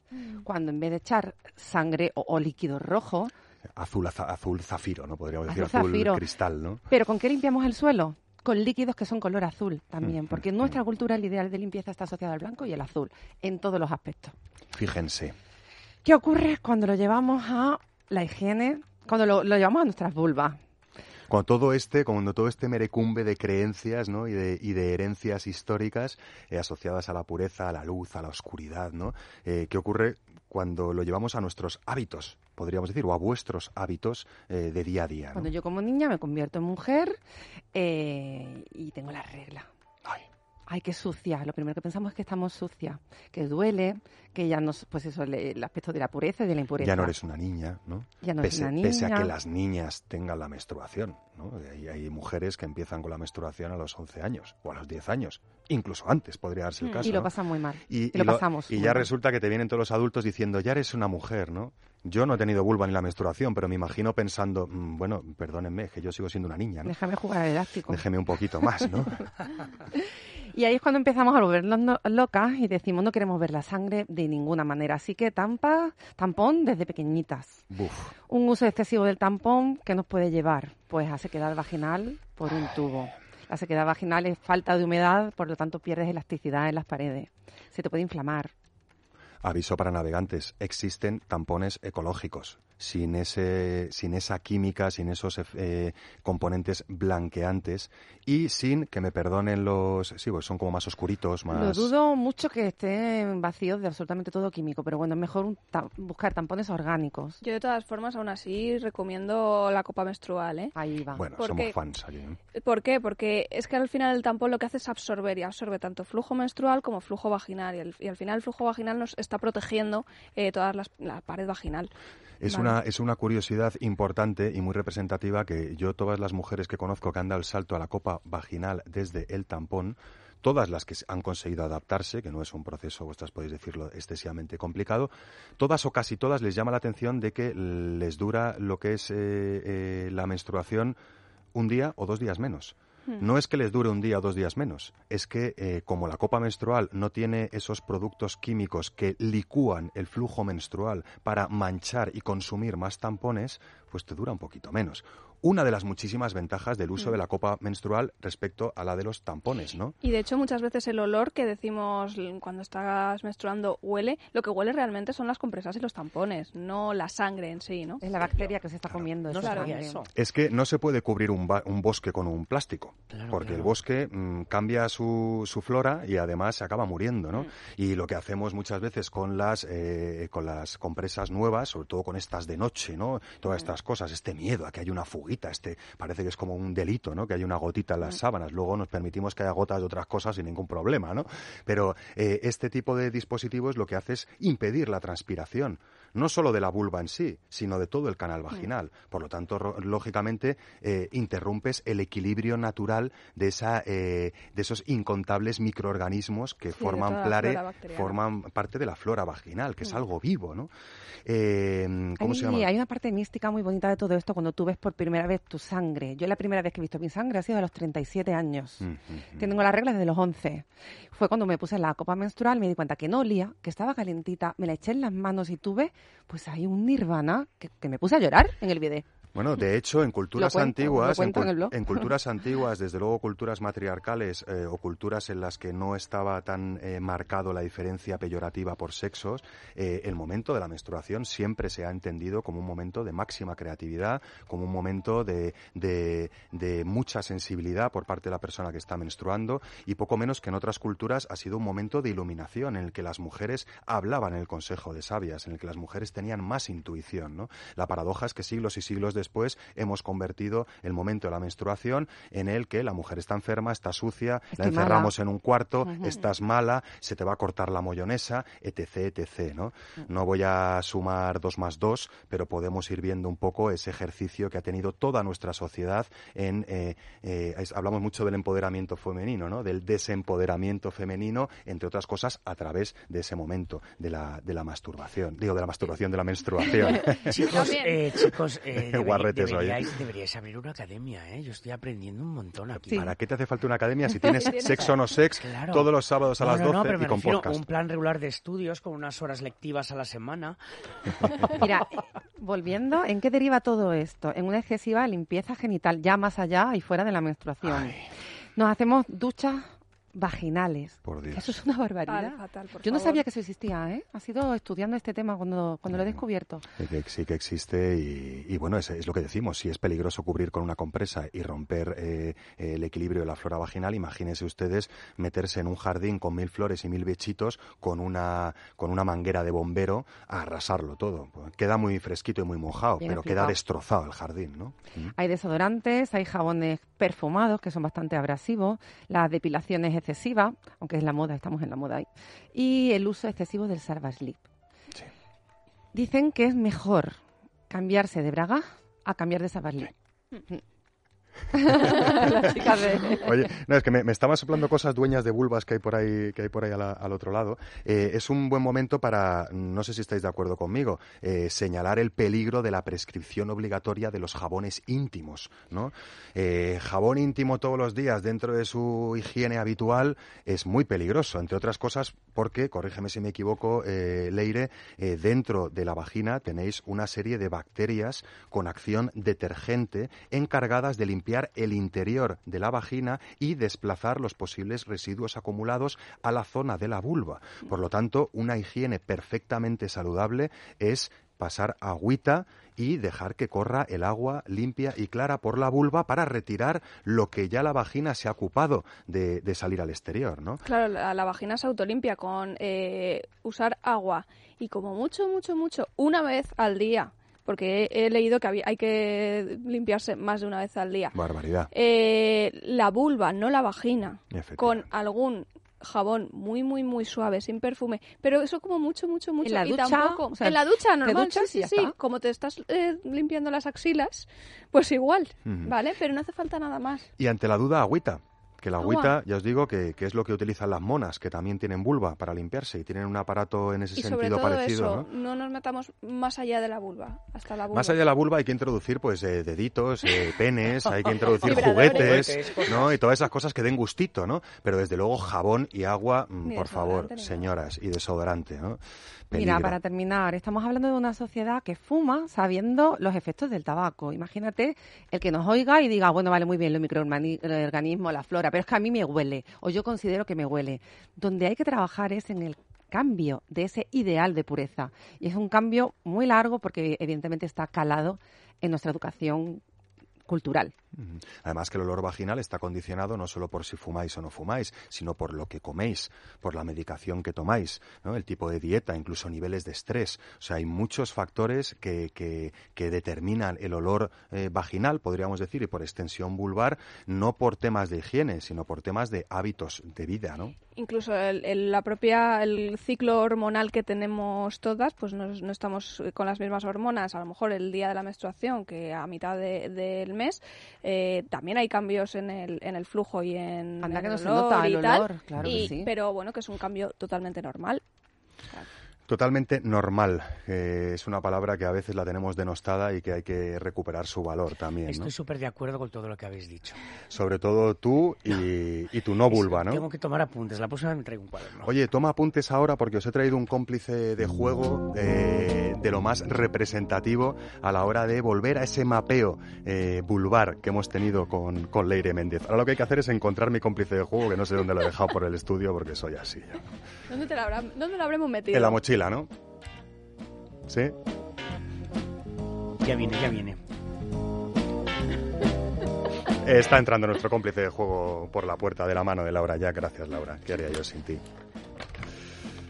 cuando en vez de echar sangre o, o líquido rojo, Azul, aza- azul zafiro, ¿no? Podríamos decir Azul azul zafiro. cristal, ¿no? pero ¿con qué limpiamos el suelo? Con líquidos que son color azul también, Ujú, porque en nuestra cultura el ideal de limpieza está asociado al blanco y el azul, en todos los aspectos. Fíjense. ¿Qué ocurre cuando lo llevamos a la higiene, cuando lo, lo llevamos a nuestras vulvas? Cuando todo este, cuando todo este merecumbe de creencias ¿no? y, de, herencias históricas eh, asociadas a la pureza, a la luz, a la oscuridad, ¿no? Eh, ¿Qué ocurre cuando lo llevamos a nuestros hábitos, podríamos decir, o a vuestros hábitos eh, de día a día? ¿no? Cuando yo como niña me convierto en mujer eh, y tengo la regla. Ay, qué sucia. Lo primero que pensamos es que estamos sucia, que duele, que ya no, pues eso, el, el aspecto de la pureza y de la impureza. ya no eres una niña, ¿no? Ya no pese, eres una pese a niña. que las niñas tengan la menstruación, ¿no? Hay, hay mujeres que empiezan con la menstruación a los 11 años o a los 10 años, incluso antes podría darse el caso. Mm. y lo ¿no? pasan muy mal. Y, Y lo lo- pasamos y ya mal. resulta que te vienen todos los adultos diciendo, ya eres una mujer, ¿no? Yo no he tenido vulva ni la menstruación, pero me imagino pensando, "Mm, bueno, perdónenme, es que yo sigo siendo una niña, ¿no? Déjame jugar al elástico. Déjeme un poquito más, ¿no? Y ahí es cuando empezamos a volvernos no- locas y decimos no queremos ver la sangre de ninguna manera. Así que tampa, tampón desde pequeñitas. Buf. Un uso excesivo del tampón que nos puede llevar pues a sequedad vaginal por un tubo. La sequedad vaginal es falta de humedad, por lo tanto pierdes elasticidad en las paredes. Se te puede inflamar. Aviso para navegantes, existen tampones ecológicos. Sin ese, sin esa química, sin esos eh, componentes blanqueantes y sin que me perdonen los, sí, pues son como más oscuritos, más. Lo dudo mucho que estén vacíos de absolutamente todo químico, pero bueno, es mejor un ta- buscar tampones orgánicos. Yo de todas formas, aún así, recomiendo la copa menstrual, ¿eh? Ahí va. Bueno, ¿Por somos fans aquí. ¿eh? ¿Por qué? Porque es que al final el tampón lo que hace es absorber y absorbe tanto flujo menstrual como flujo vaginal y, al- y al final el flujo vaginal nos está protegiendo eh, las- la pared vaginal. Es, Vale. Una, es una curiosidad importante y muy representativa que yo, todas las mujeres que conozco que han dado el salto a la copa vaginal desde el tampón, todas las que han conseguido adaptarse, que no es un proceso, vosotras podéis decirlo, excesivamente complicado, todas o casi todas les llama la atención de que les dura lo que es eh, eh, la menstruación un día o dos días menos. No es que les dure un día o dos días menos, es que eh, como la copa menstrual no tiene esos productos químicos que licúan el flujo menstrual para manchar y consumir más tampones, pues te dura un poquito menos. Una de las muchísimas ventajas del uso de la copa menstrual respecto a la de los tampones, ¿no? Y de hecho muchas veces el olor que decimos cuando estás menstruando huele, lo que huele realmente son las compresas y los tampones, no la sangre en sí, ¿no? Es la bacteria que se está comiendo. No eso. Es que no se puede cubrir un, ba- un bosque con un plástico, Claro, porque el bosque mm, cambia su, su flora y además se acaba muriendo, Mm. ¿no? Y lo que hacemos muchas veces con las, eh, con las compresas nuevas, sobre todo con estas de noche, ¿no? Mm. Todas estas cosas, este miedo a que haya una este parece que es como un delito, ¿no? Que haya una gotita en Mm. las sábanas. Luego nos permitimos que haya gotas de otras cosas sin ningún problema, ¿no? Pero eh, este tipo de dispositivos lo que hace es impedir la transpiración, no solo de la vulva en sí, sino de todo el canal vaginal. Por lo tanto, lógicamente, eh, interrumpes el equilibrio natural de, esa, eh, de esos incontables microorganismos que Sí, forman, plare- parte de la flora vaginal, que es algo vivo, ¿no? Eh, ¿Cómo hay, se llama? hay una parte mística muy bonita de todo esto cuando tú ves por primera vez tu sangre. Yo la primera vez que he visto mi sangre ha sido a los 37 años. Mm, mm, mm. Tengo las reglas desde los 11. Fue cuando me puse la copa menstrual, me di cuenta que no olía, que estaba calentita, me la eché en las manos y tuve, pues hay un nirvana que, que me puse a llorar en el video. Bueno, de hecho, en culturas cuento, antiguas, en, culturas antiguas, desde luego culturas matriarcales eh, o culturas en las que no estaba tan eh, marcado la diferencia peyorativa por sexos, eh, el momento de la menstruación siempre se ha entendido como un momento de máxima creatividad, como un momento de, de- de mucha sensibilidad por parte de la persona que está menstruando y poco menos que en otras culturas ha sido un momento de iluminación en el que las mujeres hablaban en el consejo de sabias, en el que las mujeres tenían más intuición. ¿no? La paradoja es que siglos y siglos después hemos convertido el momento de la menstruación en el que la mujer está enferma, está sucia, la encerramos en un cuarto, estás mala, se te va a cortar la mollonesa, etc, etc, ¿no? No voy a sumar dos más dos, pero podemos ir viendo un poco ese ejercicio que ha tenido toda nuestra sociedad en, eh, eh, es- hablamos mucho del empoderamiento femenino, ¿no? Del desempoderamiento femenino, entre otras cosas, a través de ese momento de la, de la masturbación, digo, de la masturbación, de la menstruación. Chicos, eh, chicos, eh, hoy, ¿eh? deberíais, deberíais abrir una academia, ¿eh? Yo estoy aprendiendo un montón aquí. Sí. ¿Para qué te hace falta una academia si tienes sexo o no sex Claro. todos los sábados a No, las no, 12 no, pero y me con podcast? un plan regular de estudios con unas horas lectivas a la semana. Mira, eh, volviendo, ¿en qué deriva todo esto? En una excesiva limpieza genital, ya más allá y fuera de la menstruación. Nos hacemos duchas vaginales. Por Dios. Eso es una barbaridad. Fatal, fatal, por Yo no favor. sabía que eso existía, ¿eh? Ha sido estudiando este tema cuando, cuando lo he descubierto. Sí que, sí que existe y, y bueno, es, es lo que decimos. Si es peligroso cubrir con una compresa y romper eh, el equilibrio de la flora vaginal, imagínense ustedes meterse en un jardín con mil flores y mil bichitos con una, con una manguera de bombero a arrasarlo todo. Queda muy fresquito y muy mojado, Bien pero queda destrozado el jardín, ¿no? Hay desodorantes, hay jabones perfumados que son bastante abrasivos, las depilaciones excesivas, aunque es la moda, estamos en la moda ahí, y el uso excesivo del Salvage Slip. Sí. Dicen que es mejor cambiarse de braga a cambiar de Salvage Slip. Las chicas de- Oye, no, es que me, me estaban soplando cosas dueñas de vulvas que hay por ahí, que hay por ahí la- al otro lado. Eh, es un buen momento para, no sé si estáis de acuerdo conmigo, eh, señalar el peligro de la prescripción obligatoria de los jabones íntimos, ¿no? Eh, jabón íntimo todos los días dentro de su higiene habitual es muy peligroso, entre otras cosas porque, corrígeme si me equivoco, Leire, dentro de la vagina tenéis una serie de bacterias con acción detergente encargadas de limpiar el interior de la vagina y desplazar los posibles residuos acumulados a la zona de la vulva. Por lo tanto, una higiene perfectamente saludable es pasar agüita y dejar que corra el agua limpia y clara por la vulva para retirar lo que ya la vagina se ha ocupado de, salir al exterior, ¿no? Claro, la, la vagina se autolimpia con eh, usar agua y como mucho, mucho, mucho, una vez al día. Porque he, he leído que había- hay que limpiarse más de una vez al día. Barbaridad. Eh, la vulva, no la vagina, con algún jabón muy, muy, muy suave, sin perfume. Pero eso como mucho, mucho, mucho. la y ducha? tampoco. O sea, en la ducha, ¿te normal. duchas sí? Como te estás eh, limpiando las axilas, pues igual. ¿vale? Pero no hace falta nada más. Y ante la duda, agüita. Que la Agua. agüita, ya os digo, que, que es lo que utilizan las monas, que también tienen vulva para limpiarse y tienen un aparato en ese Y sobre sentido todo parecido. eso, ¿no? ¿no? nos metamos más allá de la vulva, hasta la vulva. Más allá de la vulva hay que introducir pues eh, deditos, eh, penes, hay que introducir juguetes. ¿no? Y todas esas cosas que den gustito, ¿no? Pero desde luego jabón y agua, mm, Ni por favor, señoras, y desodorante, ¿no? Mira, para terminar, estamos hablando de una sociedad que fuma sabiendo los efectos del tabaco. Imagínate el que nos oiga y diga, bueno, vale, muy bien, los microorganismos, la flora, pero es que a mí me huele, o yo considero que me huele. Donde hay que trabajar es en el cambio de ese ideal de pureza. Y es un cambio muy largo porque evidentemente está calado en nuestra educación cultural. Además que el olor vaginal está condicionado no solo por si fumáis o no fumáis, sino por lo que coméis, por la medicación que tomáis, ¿no? el tipo de dieta, incluso niveles de estrés. O sea, hay muchos factores que, que, que determinan el olor eh, vaginal, podríamos decir, y por extensión vulvar, no por temas de higiene, sino por temas de hábitos de vida, ¿no? Incluso el, el- la propia el ciclo hormonal que tenemos todas, pues no, no estamos con las mismas hormonas. A lo mejor el día de la menstruación, que a mitad de- del mes, eh, también hay cambios en el, en el flujo y en, Anda en que el olor y tal. claro que Y- sí. Pero bueno, que es un cambio totalmente normal. O sea, Totalmente normal. eh, es una palabra que a veces la tenemos denostada y que hay que recuperar su valor también, ¿no? Estoy súper de acuerdo con todo lo que habéis dicho. Sobre todo tú y, y tu no vulva, ¿no? Tengo que tomar apuntes. La próxima vez me traigo un cuaderno. Oye, toma apuntes ahora porque os he traído un cómplice de juego eh, de lo más representativo a la hora de volver a ese mapeo eh, vulvar que hemos tenido con, con Leire Méndez. Ahora lo que hay que hacer es encontrar mi cómplice de juego, que no sé dónde lo he dejado por el estudio porque soy así. ¿dónde, te la habrá- ¿Dónde lo habremos metido? En la mochila, ¿no? ¿Sí? Ya viene, ya viene. Está entrando nuestro cómplice de juego por la puerta de la mano de Laura ya. Gracias, Laura. ¿Qué haría yo sin ti?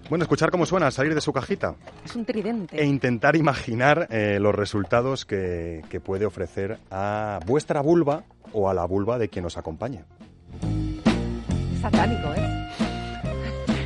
Bueno, escuchar cómo suena al salir de su cajita. Es un tridente. e intentar imaginar eh, los resultados que, que puede ofrecer a vuestra vulva o a la vulva de quien os acompañe. Es satánico, ¿eh?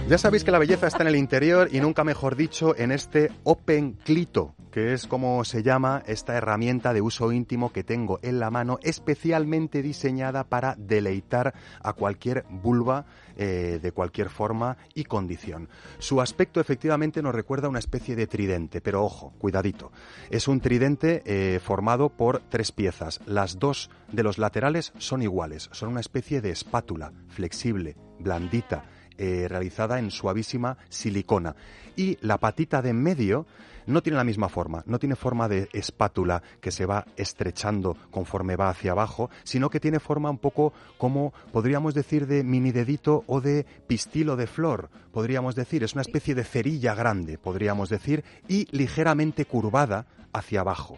Ya sabéis que la belleza está en el interior y nunca mejor dicho en este Open Clito, que es como se llama esta herramienta de uso íntimo que tengo en la mano, especialmente diseñada para deleitar a cualquier vulva eh, de cualquier forma y condición. Su aspecto efectivamente nos recuerda una especie de tridente, pero ojo, cuidadito. Es un tridente eh, formado por tres piezas. Las dos de los laterales son iguales, son una especie de espátula flexible, blandita, eh, realizada en suavísima silicona. Y la patita de en medio no tiene la misma forma, no tiene forma de espátula que se va estrechando conforme va hacia abajo, sino que tiene forma un poco como podríamos decir de mini dedito o de pistilo de flor, podríamos decir, es una especie de cerilla grande, podríamos decir, y ligeramente curvada hacia abajo.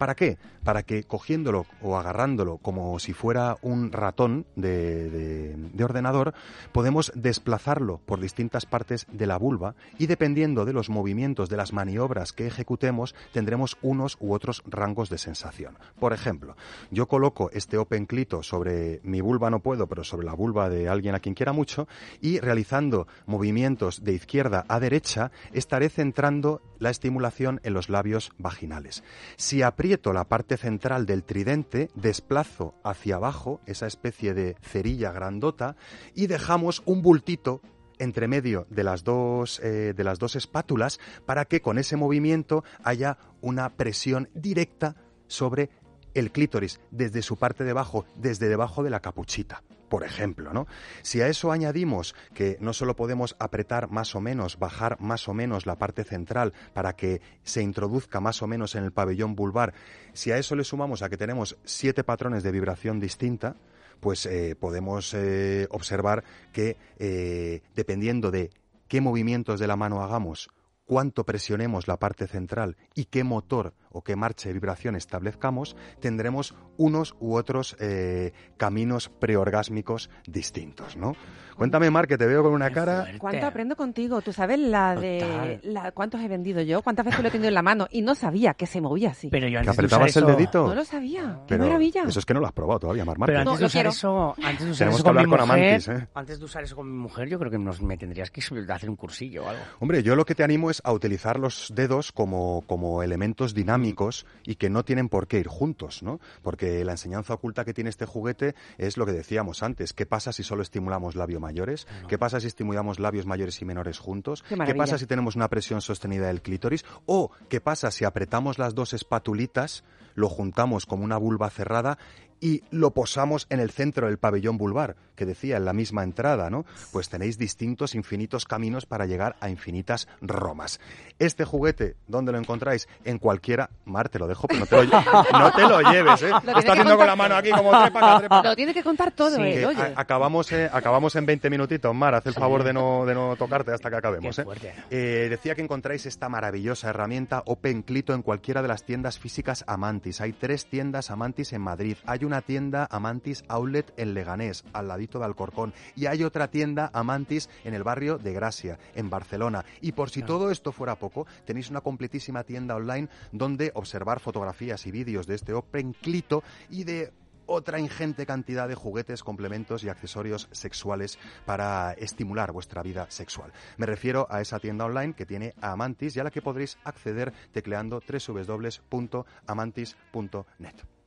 ¿Para qué? Para que cogiéndolo o agarrándolo como si fuera un ratón de, de- de ordenador, podemos desplazarlo por distintas partes de la vulva y dependiendo de los movimientos, de las maniobras que ejecutemos, tendremos unos u otros rangos de sensación. Por ejemplo, yo coloco este Open Clito sobre mi vulva, no puedo, pero sobre la vulva de alguien a quien quiera mucho, y realizando movimientos de izquierda a derecha, estaré centrando la estimulación en los labios vaginales. Si aprieto la parte central del tridente, desplazo hacia abajo esa especie de cerilla grandota y dejamos un bultito entre medio de las dos eh, de las dos espátulas para que con ese movimiento haya una presión directa sobre el clítoris desde su parte de abajo, desde debajo de la capuchita. Por ejemplo, ¿no? Si a eso añadimos que no solo podemos apretar más o menos, bajar más o menos la parte central para que se introduzca más o menos en el pabellón vulvar, si a eso le sumamos a que tenemos siete patrones de vibración distinta, pues eh, podemos eh, observar que eh, dependiendo de qué movimientos de la mano hagamos, cuánto presionemos la parte central y qué motor o qué marcha y vibración establezcamos, tendremos unos u otros eh, caminos preorgásmicos distintos, ¿no? Cuéntame, Mar, que te veo con una Qué cara... fuerte. ¿Cuánto aprendo contigo? Tú sabes la de la, cuántos he vendido yo, cuántas veces lo he tenido en la mano y no sabía que se movía así. Pero yo ¿Que antes de apretabas usar el eso- dedito? no lo sabía. ¡Qué Pero maravilla! Eso es que no lo has probado todavía, Mar Pero antes No, de usar eso, antes de usar Tenemos eso que con mi hablar con mujer, Amantis, ¿eh? antes de usar eso con mi mujer, yo creo que nos, me tendrías que hacer un cursillo o algo. Hombre, yo lo que te animo es a utilizar los dedos como, como elementos dinámicos y que no tienen por qué ir juntos, ¿no? Porque la enseñanza oculta que tiene este juguete es lo que decíamos antes. ¿Qué pasa si solo estimulamos labios mayores? ¿Qué pasa si estimulamos labios mayores y menores juntos? Qué ¿Qué pasa si tenemos una presión sostenida del clítoris? ¿O qué pasa si apretamos las dos espatulitas, lo juntamos como una vulva cerrada y lo posamos en el centro del pabellón vulvar, que decía en la misma entrada, ¿no? Pues tenéis distintos infinitos caminos para llegar a infinitas Romas. Este juguete, ¿dónde lo encontráis? En cualquiera... Mar, te lo dejo, pero no te lo, no te lo lleves, ¿eh? Lo está haciendo con la mano aquí como trepa, trepa. Lo tiene que contar todo, Sí, oye. a- acabamos, eh, acabamos en 20 minutitos, Mar. Haz el favor de no, de no tocarte hasta que acabemos. Qué eh. fuerte. Eh, decía que encontráis esta maravillosa herramienta Open Clito en cualquiera de las tiendas físicas Amantis. Hay tres tiendas Amantis en Madrid. Hay una tienda Amantis Outlet en Leganés, al ladito de Alcorcón. Y hay otra tienda Amantis en el barrio de Gracia, en Barcelona. Y por si todo esto fuera poco, tenéis una completísima tienda online donde observar fotografías y vídeos de este Open Clito y de otra ingente cantidad de juguetes, complementos y accesorios sexuales para estimular vuestra vida sexual. Me refiero a esa tienda online que tiene Amantis y a la que podréis acceder tecleando www.amantis.net.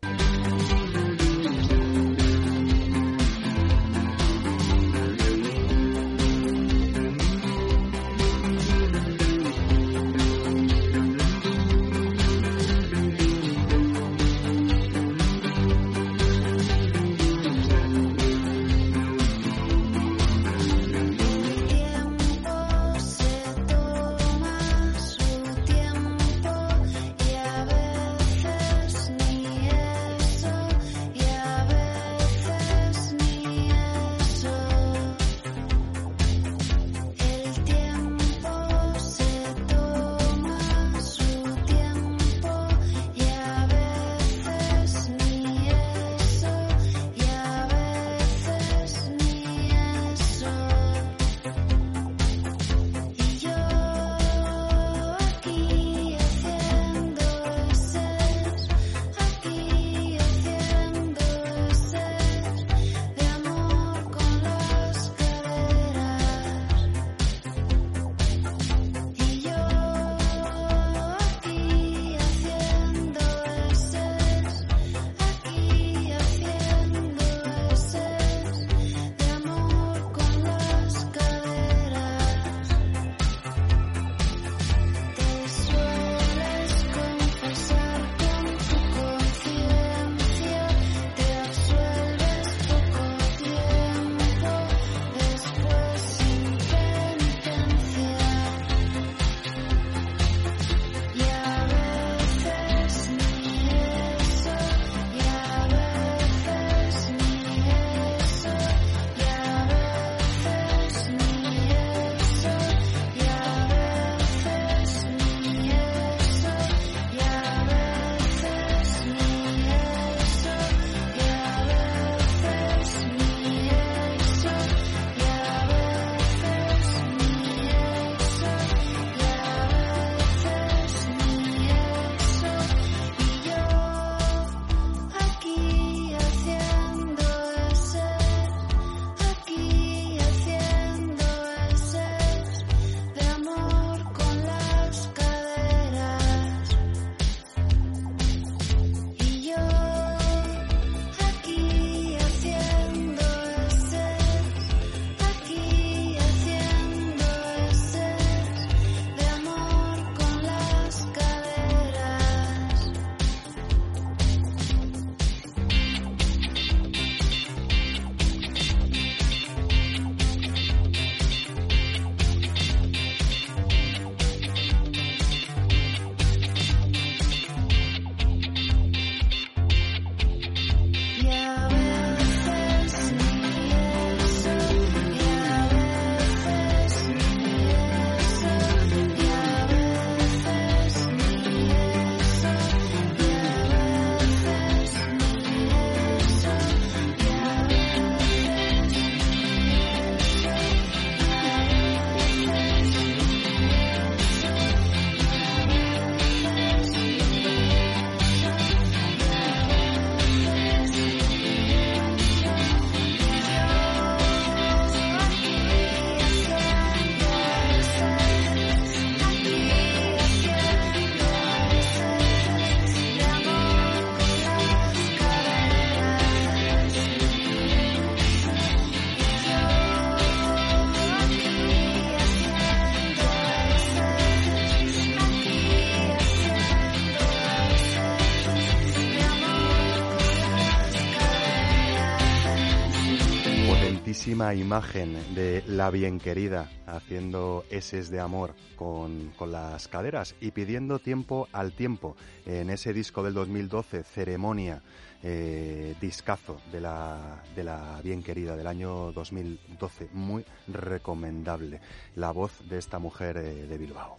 bellísima imagen de la bien querida haciendo eses de amor con, con las caderas y pidiendo tiempo al tiempo en ese disco del 2012, Ceremonia, eh, discazo de la, de la bien querida del año 2012, muy recomendable. La voz de esta mujer eh, de Bilbao.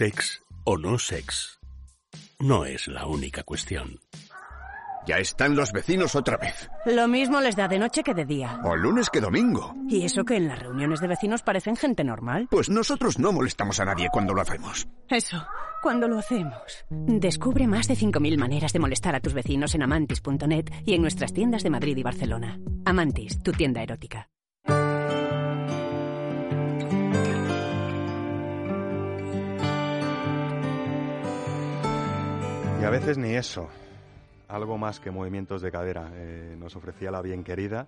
Sex o no sex no es la única cuestión. Ya están los vecinos otra vez. Lo mismo les da de noche que de día. O lunes que domingo. Y eso que en las reuniones de vecinos parecen gente normal. Pues nosotros no molestamos a nadie cuando lo hacemos. Eso, cuando lo hacemos. Descubre más de 5.000 maneras de molestar a tus vecinos en amantis.net y en nuestras tiendas de Madrid y Barcelona. Amantis, tu tienda erótica. Y a veces ni eso. Algo más que movimientos de cadera eh, nos ofrecía la bien querida.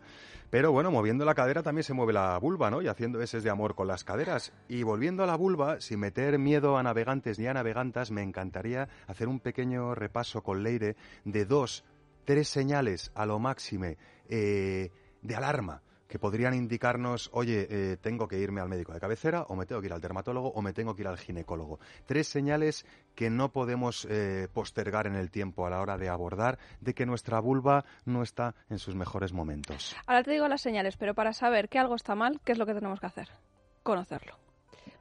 Pero bueno, moviendo la cadera también se mueve la vulva, ¿no? Y haciendo eses de amor con las caderas. Y volviendo a la vulva, sin meter miedo a navegantes ni a navegantas, me encantaría hacer un pequeño repaso con Leire de dos, tres señales a lo máxime eh, de alarma que podrían indicarnos, oye, eh, tengo que irme al médico de cabecera, o me tengo que ir al dermatólogo, o me tengo que ir al ginecólogo. Tres señales que no podemos eh, postergar en el tiempo a la hora de abordar de que nuestra vulva no está en sus mejores momentos. Ahora te digo las señales, pero para saber que algo está mal, ¿qué es lo que tenemos que hacer? Conocerlo.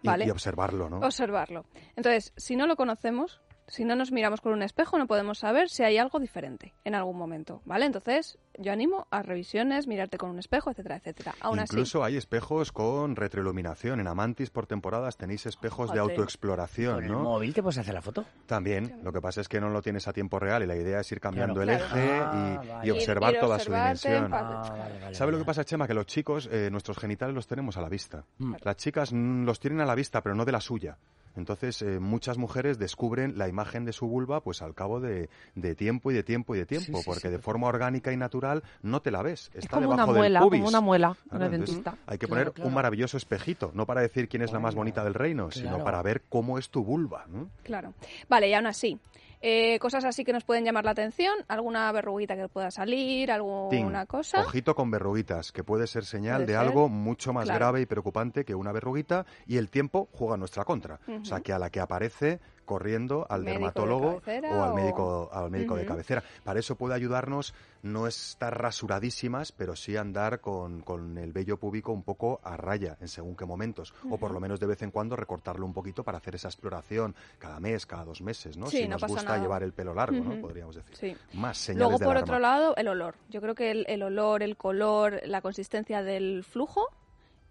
Y- ¿Vale? Y, observarlo, ¿no? Observarlo. Entonces, si no lo conocemos, si no nos miramos con un espejo, no podemos saber si hay algo diferente en algún momento, ¿vale? Entonces, yo animo a revisiones, mirarte con un espejo, etcétera, etcétera. Aún Incluso hay espejos con retroiluminación. En Amantis por temporadas tenéis espejos de Joder. autoexploración, Con el móvil te puedes hacer la foto. También, lo que pasa es que no lo tienes a tiempo real y la idea es ir cambiando Claro. el Claro. eje Ah, y- vale. y, observar Ir- ir toda su dimensión. Ah, vale, vale, ¿Sabe lo que pasa, Chema? Que los chicos, eh, nuestros genitales los tenemos a la vista. Mm. Las chicas mm, los tienen a la vista, pero no de la suya. Entonces, eh, muchas mujeres descubren la imagen de su vulva pues al cabo de, de tiempo y de tiempo y de tiempo, sí, porque sí, de forma orgánica y natural no te la ves. Es Está como una debajo muela, del pubis. como una muela el entonces, dentista. hay que Claro, poner claro. un maravilloso espejito, no para decir quién es la más bonita del reino, sino para ver cómo es tu vulva. ¿no? Claro. Vale, y aún así, eh, cosas así que nos pueden llamar la atención, alguna verruguita que pueda salir, Ting, alguna cosa. Ojito con verruguitas, que puede ser señal Puede de ser. algo mucho más Claro. grave y preocupante que una verruguita y el tiempo juega en nuestra contra. O sea, que a la que aparece corriendo al de dermatólogo o al médico, al médico de cabecera. Para eso puede ayudarnos no estar rasuradísimas, pero sí andar con, con el vello púbico un poco a raya en según qué momentos. O por lo menos de vez en cuando recortarlo un poquito para hacer esa exploración cada mes, cada dos meses, ¿no? Sí, si no nos gusta nada. llevar el pelo largo, ¿no? Podríamos decir. Sí. Más señales Luego, de por otro lado, el olor. Yo creo que el, el olor, el color, la consistencia del flujo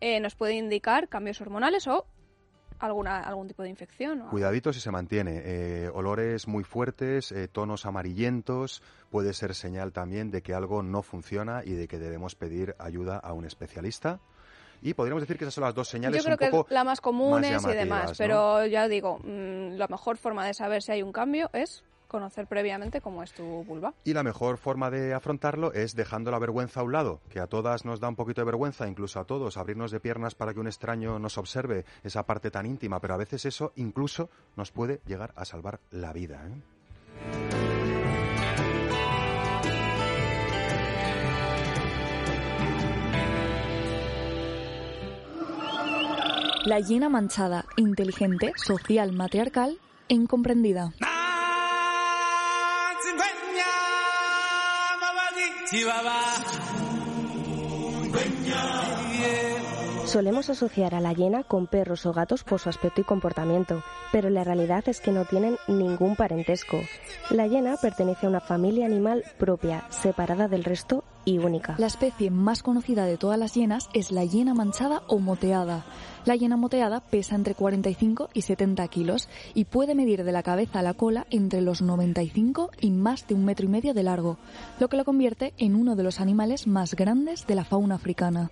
eh, nos puede indicar cambios hormonales o alguna algún tipo de infección. o- Cuidadito si se mantiene. Eh, olores muy fuertes, eh, tonos amarillentos, puede ser señal también de que algo no funciona y de que debemos pedir ayuda a un especialista. Y podríamos decir que esas son las dos señales Yo creo un que poco la más comunes y llamativas, demás, ¿no? pero ya digo, mm, la mejor forma de saber si hay un cambio es conocer previamente cómo es tu vulva. Y la mejor forma de afrontarlo es dejando la vergüenza a un lado, que a todas nos da un poquito de vergüenza, incluso a todos, abrirnos de piernas para que un extraño nos observe esa parte tan íntima, pero a veces eso incluso nos puede llegar a salvar la vida. ¿eh? La hiena manchada, inteligente, social, matriarcal e incomprendida. Solemos asociar a la hiena con perros o gatos por su aspecto y comportamiento, pero la realidad es que no tienen ningún parentesco. La hiena pertenece a una familia animal propia, separada del resto y única. La especie más conocida de todas las hienas es la hiena manchada o moteada. La hiena moteada pesa entre 45 y 70 kilos y puede medir de la cabeza a la cola entre los 95 y más de un metro y medio de largo, lo que lo convierte en uno de los animales más grandes de la fauna africana.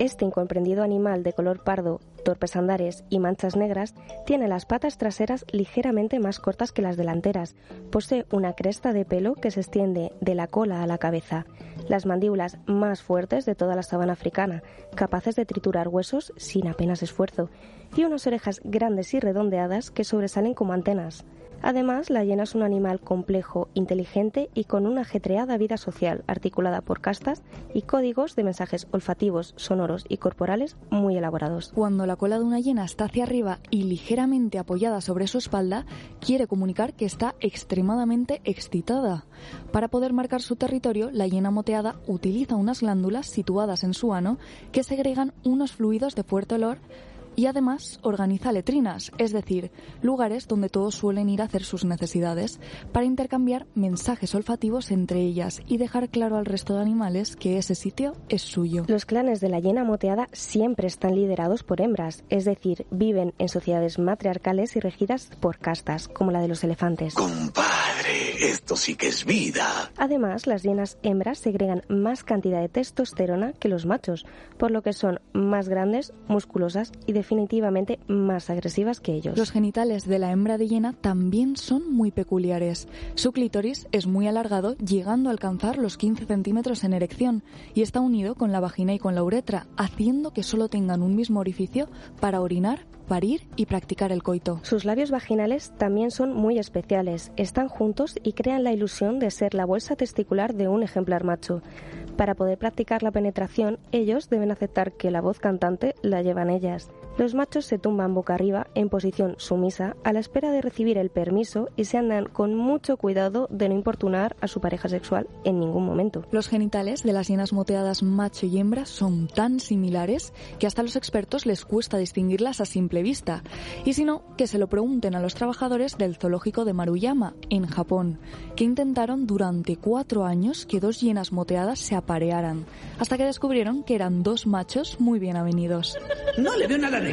Este incomprendido animal de color pardo, torpes andares y manchas negras tiene las patas traseras ligeramente más cortas que las delanteras. Posee una cresta de pelo que se extiende de la cola a la cabeza. Las mandíbulas más fuertes de toda la sabana africana, capaces de triturar huesos sin apenas esfuerzo. Y unas orejas grandes y redondeadas que sobresalen como antenas. Además, la hiena es un animal complejo, inteligente y con una ajetreada vida social, articulada por castas y códigos de mensajes olfativos, sonoros y corporales muy elaborados. Cuando la cola de una hiena está hacia arriba y ligeramente apoyada sobre su espalda, quiere comunicar que está extremadamente excitada. Para poder marcar su territorio, la hiena moteada utiliza unas glándulas situadas en su ano que segregan unos fluidos de fuerte olor y además organiza letrinas, es decir, lugares donde todos suelen ir a hacer sus necesidades, para intercambiar mensajes olfativos entre ellas y dejar claro al resto de animales que ese sitio es suyo. Los clanes de la hiena moteada siempre están liderados por hembras, es decir, viven en sociedades matriarcales y regidas por castas, como la de los elefantes. Compadre, esto sí que es vida. Además, las hienas hembras segregan más cantidad de testosterona que los machos, por lo que son más grandes, musculosas y definitivamente más agresivas que ellos. Los genitales de la hembra de hiena también son muy peculiares. Su clítoris es muy alargado, llegando a alcanzar los 15 centímetros en erección, y está unido con la vagina y con la uretra, haciendo que solo tengan un mismo orificio para orinar, parir y practicar el coito. Sus labios vaginales también son muy especiales, están juntos y crean la ilusión de ser la bolsa testicular de un ejemplar macho. Para poder practicar la penetración, ellos deben aceptar que la voz cantante la llevan ellas. Los machos se tumban boca arriba en posición sumisa a la espera de recibir el permiso y se andan con mucho cuidado de no importunar a su pareja sexual en ningún momento. Los genitales de las hienas moteadas macho y hembra son tan similares que hasta a los expertos les cuesta distinguirlas a simple vista. Y si no, que se lo pregunten a los trabajadores del zoológico de Maruyama, en Japón, que intentaron durante cuatro años que dos hienas moteadas se aparearan, hasta que descubrieron que eran dos machos muy bien avenidos. No le veo nada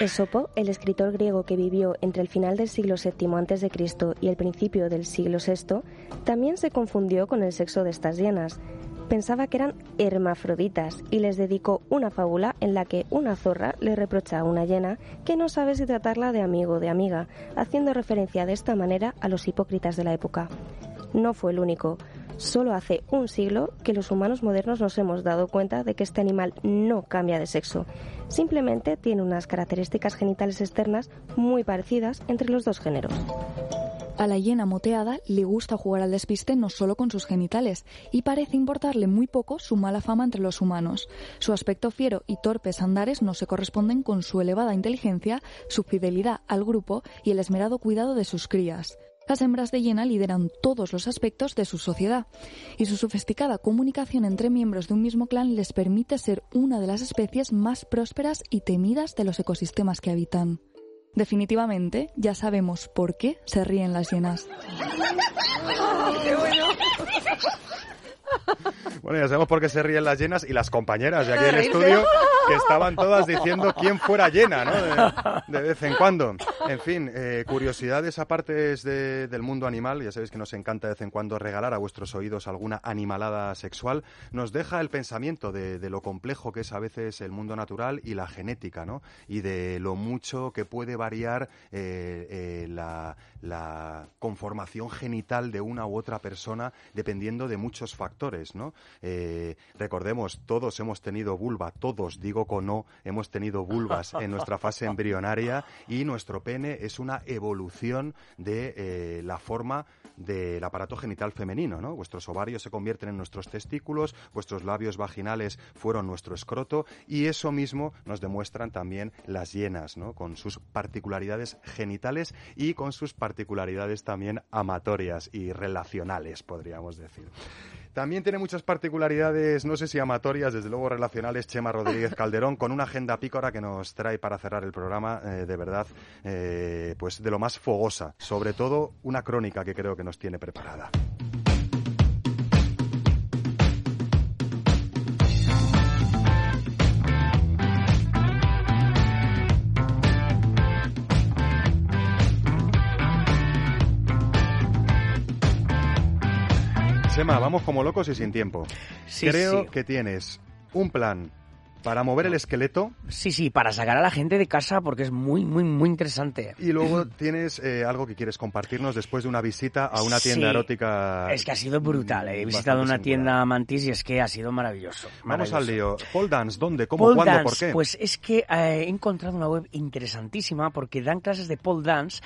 Esopo, el escritor griego que vivió entre el final del siglo VII a.C. y el principio del siglo VI, también se confundió con el sexo de estas hienas. Pensaba que eran hermafroditas y les dedicó una fábula en la que una zorra le reprocha a una hiena que no sabe si tratarla de amigo o de amiga, haciendo referencia de esta manera a los hipócritas de la época. No fue el único. Solo hace un siglo que los humanos modernos nos hemos dado cuenta de que este animal no cambia de sexo. Simplemente tiene unas características genitales externas muy parecidas entre los dos géneros. A la hiena moteada le gusta jugar al despiste no solo con sus genitales, y parece importarle muy poco su mala fama entre los humanos. Su aspecto fiero y torpes andares no se corresponden con su elevada inteligencia, su fidelidad al grupo y el esmerado cuidado de sus crías. Las hembras de hiena lideran todos los aspectos de su sociedad y su sofisticada comunicación entre miembros de un mismo clan les permite ser una de las especies más prósperas y temidas de los ecosistemas que habitan. Definitivamente, ya sabemos por qué se ríen las hienas. Bueno, ya sabemos por qué se ríen las llenas y las compañeras de aquí del estudio que estaban todas diciendo quién fuera llena, ¿no? De, de vez en cuando. En fin, eh, curiosidades aparte de- del mundo animal, ya sabéis que nos encanta de vez en cuando regalar a vuestros oídos alguna animalada sexual, nos deja el pensamiento de, de lo complejo que es a veces el mundo natural y la genética, ¿no? Y de lo mucho que puede variar eh, eh, la, la conformación genital de una u otra persona dependiendo de muchos factores, ¿no? Eh, recordemos, todos hemos tenido vulva, todos, digo con no, hemos tenido vulvas en nuestra fase embrionaria y nuestro pene es una evolución de eh, la forma del aparato genital femenino, ¿no? Vuestros ovarios se convierten en nuestros testículos, vuestros labios vaginales fueron nuestro escroto y eso mismo nos demuestran también las hienas, ¿no? Con sus particularidades genitales y con sus particularidades también amatorias y relacionales, podríamos decir. También tiene muchas particularidades, no sé si amatorias, desde luego relacionales, Chema Rodríguez Calderón, con una agenda pícora que nos trae para cerrar el programa, eh, de verdad, eh, pues de lo más fogosa. Sobre todo, una crónica que creo que nos tiene preparada. Chema, vamos como locos y sin tiempo. Sí, creo sí. que tienes un plan para mover el esqueleto. Sí, sí, para sacar a la gente de casa porque es muy, muy, muy interesante. Y luego tienes eh, algo que quieres compartirnos después de una visita a una tienda Sí. erótica. Es que ha sido brutal. eh. He visitado una singular. tienda Mantis y es que ha sido maravilloso. Vamos al lío. Pole dance, ¿dónde? ¿Cómo? Pole ¿Cuándo? dance, ¿Por qué? Pues es que eh, he encontrado una web interesantísima porque dan clases de pole dance.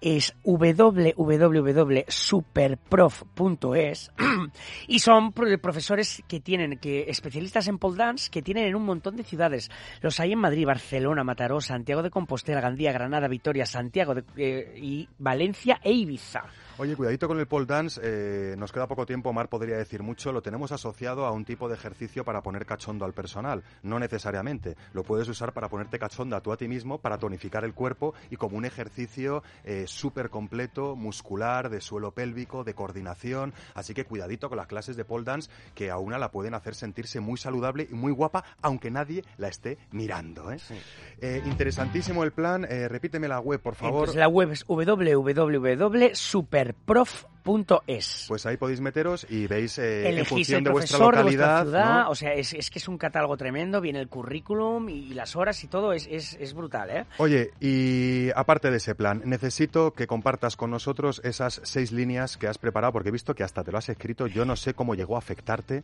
Es www.superprof.es y son pro- profesores que tienen, que especialistas en pole dance, que tienen en un montón de ciudades. Los hay en Madrid, Barcelona, Mataró, Santiago de Compostela, Gandía, Granada, Vitoria, Santiago de- eh, y Valencia e Ibiza. Oye, cuidadito con el pole dance. eh, nos queda poco tiempo, Mar podría decir mucho. Lo tenemos asociado a un tipo de ejercicio para poner cachondo al personal. No necesariamente. Lo puedes usar para ponerte cachonda tú a ti mismo, para tonificar el cuerpo y como un ejercicio eh, súper completo, muscular, de suelo pélvico, de coordinación. Así que cuidadito con las clases de pole dance que a una la pueden hacer sentirse muy saludable y muy guapa, aunque nadie la esté mirando. ¿eh? Eh, interesantísimo el plan. Repíteme la web, por favor. Entonces la web es Prof www.superprof.es. Pues ahí podéis meteros y veis eh, en función el de vuestra profesor de localidad. vuestra ciudad, ¿no? o sea, es, es que es un catálogo tremendo, viene el currículum y las horas y todo, es, es, es brutal, ¿eh? Oye, y aparte de ese plan, necesito que compartas con nosotros esas seis líneas que has preparado, porque he visto que hasta te lo has escrito. Yo no sé cómo llegó a afectarte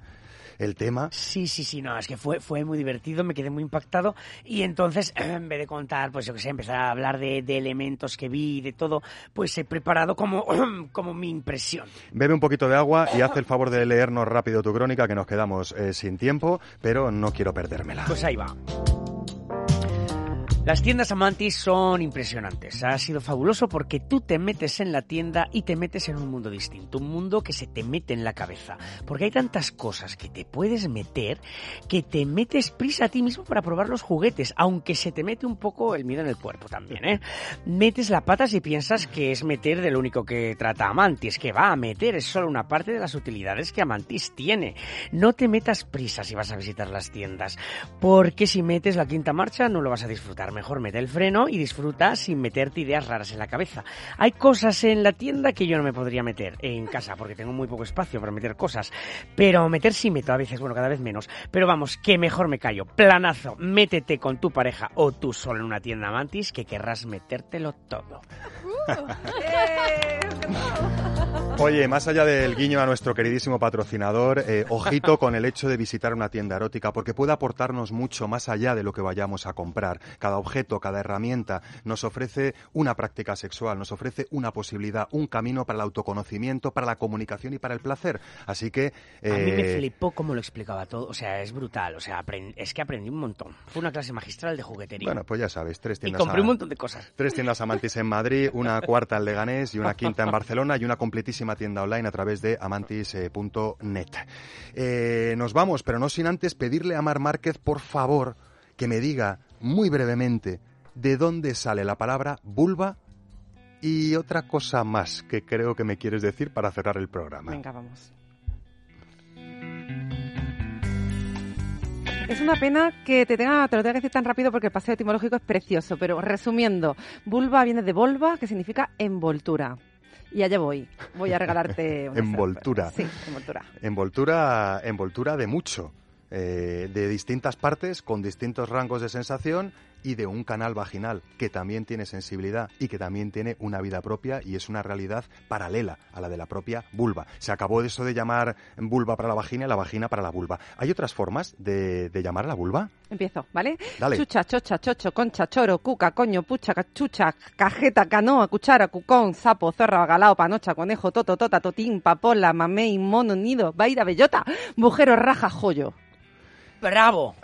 el tema. Sí, sí, sí, no, es que fue, fue muy divertido, me quedé muy impactado y entonces, en vez de contar, pues yo que sé, empezar a hablar de, de elementos que vi y de todo, pues he preparado como, como mi impresión. Bebe un poquito de agua y haz el favor de leernos rápido tu crónica, que nos quedamos eh, sin tiempo, pero no quiero perdérmela. Pues ahí va. Las tiendas Amantis son impresionantes. Ha sido fabuloso porque tú te metes en la tienda y te metes en un mundo distinto, un mundo que se te mete en la cabeza. Porque hay tantas cosas que te puedes meter que te metes prisa a ti mismo para probar los juguetes, aunque se te mete un poco el miedo en el cuerpo también, ¿eh? Metes la pata si piensas que es meter de lo único que trata Amantis, que va a meter, es solo una parte de las utilidades que Amantis tiene. No te metas prisa si vas a visitar las tiendas, porque si metes la quinta marcha no lo vas a disfrutar. Mejor mete el freno y disfruta sin meterte ideas raras en la cabeza. Hay cosas en la tienda que yo no me podría meter en casa porque tengo muy poco espacio para meter cosas. Pero meter sí meto a veces, bueno, cada vez menos. Pero vamos, que mejor me callo. Planazo, métete con tu pareja o tú solo en una tienda Mantis que querrás metértelo todo. Oye, más allá del guiño a nuestro queridísimo patrocinador, eh, ojito con el hecho de visitar una tienda erótica, porque puede aportarnos mucho más allá de lo que vayamos a comprar. Cada objeto, cada herramienta nos ofrece una práctica sexual, nos ofrece una posibilidad, un camino para el autoconocimiento, para la comunicación y para el placer. Así que... A mí me eh, flipó cómo lo explicaba todo. O sea, es brutal. O sea, aprend- es que aprendí un montón. Fue una clase magistral de juguetería. Bueno, pues ya sabes, tres y tiendas compré a- un montón de cosas. Tres tiendas Amantis en Madrid, una cuarta en Leganés y una quinta en Barcelona y una completísima tienda online a través de amantis.net. Eh, nos vamos, pero no sin antes pedirle a Mar Márquez, por favor, que me diga muy brevemente de dónde sale la palabra vulva y otra cosa más que creo que me quieres decir para cerrar el programa. Venga, vamos. Es una pena que te tenga, te lo tenga que decir tan rápido porque el paseo etimológico es precioso, pero resumiendo, vulva viene de volva, que significa envoltura. Y allá voy. Voy a regalarte una Envoltura. Sí, envoltura. Envoltura, envoltura de mucho, eh, de distintas partes, con distintos rangos de sensación y de un canal vaginal que también tiene sensibilidad y que también tiene una vida propia y es una realidad paralela a la de la propia vulva. Se acabó eso de llamar vulva para la vagina y la vagina para la vulva. ¿Hay otras formas de, de llamar a la vulva? Empiezo, ¿vale? Dale. Chucha, chocha, chocho, concha, choro, cuca, coño, pucha, cachucha, cajeta, canoa, cuchara, cucón, sapo, zorra, bagalao, panocha, conejo, toto, tota, totín, papola, mamey, mono, nido, vaira, bellota, bujero, raja, joyo. ¡Bravo!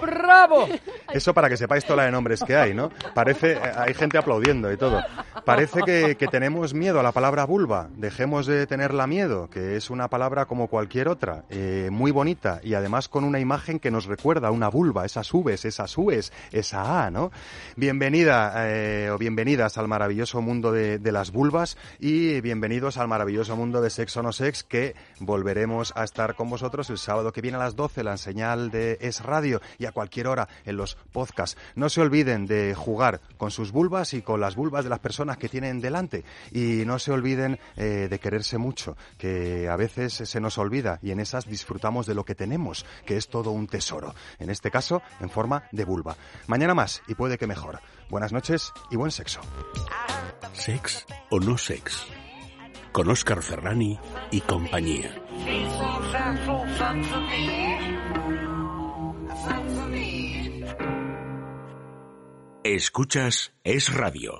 ¡Bravo! Eso para que sepáis toda la de nombres que hay, ¿no? Parece, eh, hay gente aplaudiendo y todo. Parece que, tenemos miedo a la palabra vulva. Dejemos de tenerla miedo, que es una palabra como cualquier otra, eh, muy bonita y además con una imagen que nos recuerda a una vulva, esas Vs, esas U's, esa A, ¿no? Bienvenida eh, o bienvenidas al maravilloso mundo de, de las vulvas y bienvenidos al maravilloso mundo de Sexo No Sex que volveremos a estar con vosotros el sábado que viene a las 12, la enseñanza señal de Es Radio y a cualquier hora en los podcasts. No se olviden de jugar con sus vulvas y con las vulvas de las personas que tienen delante. Y no se olviden eh, de quererse mucho, que a veces se nos olvida y en esas disfrutamos de lo que tenemos, que es todo un tesoro. En este caso, en forma de vulva. Mañana más y puede que mejor. Buenas noches y buen sexo. ¿Sex o no sex? Con Óscar Ferrani y compañía. Escuchas Es Radio.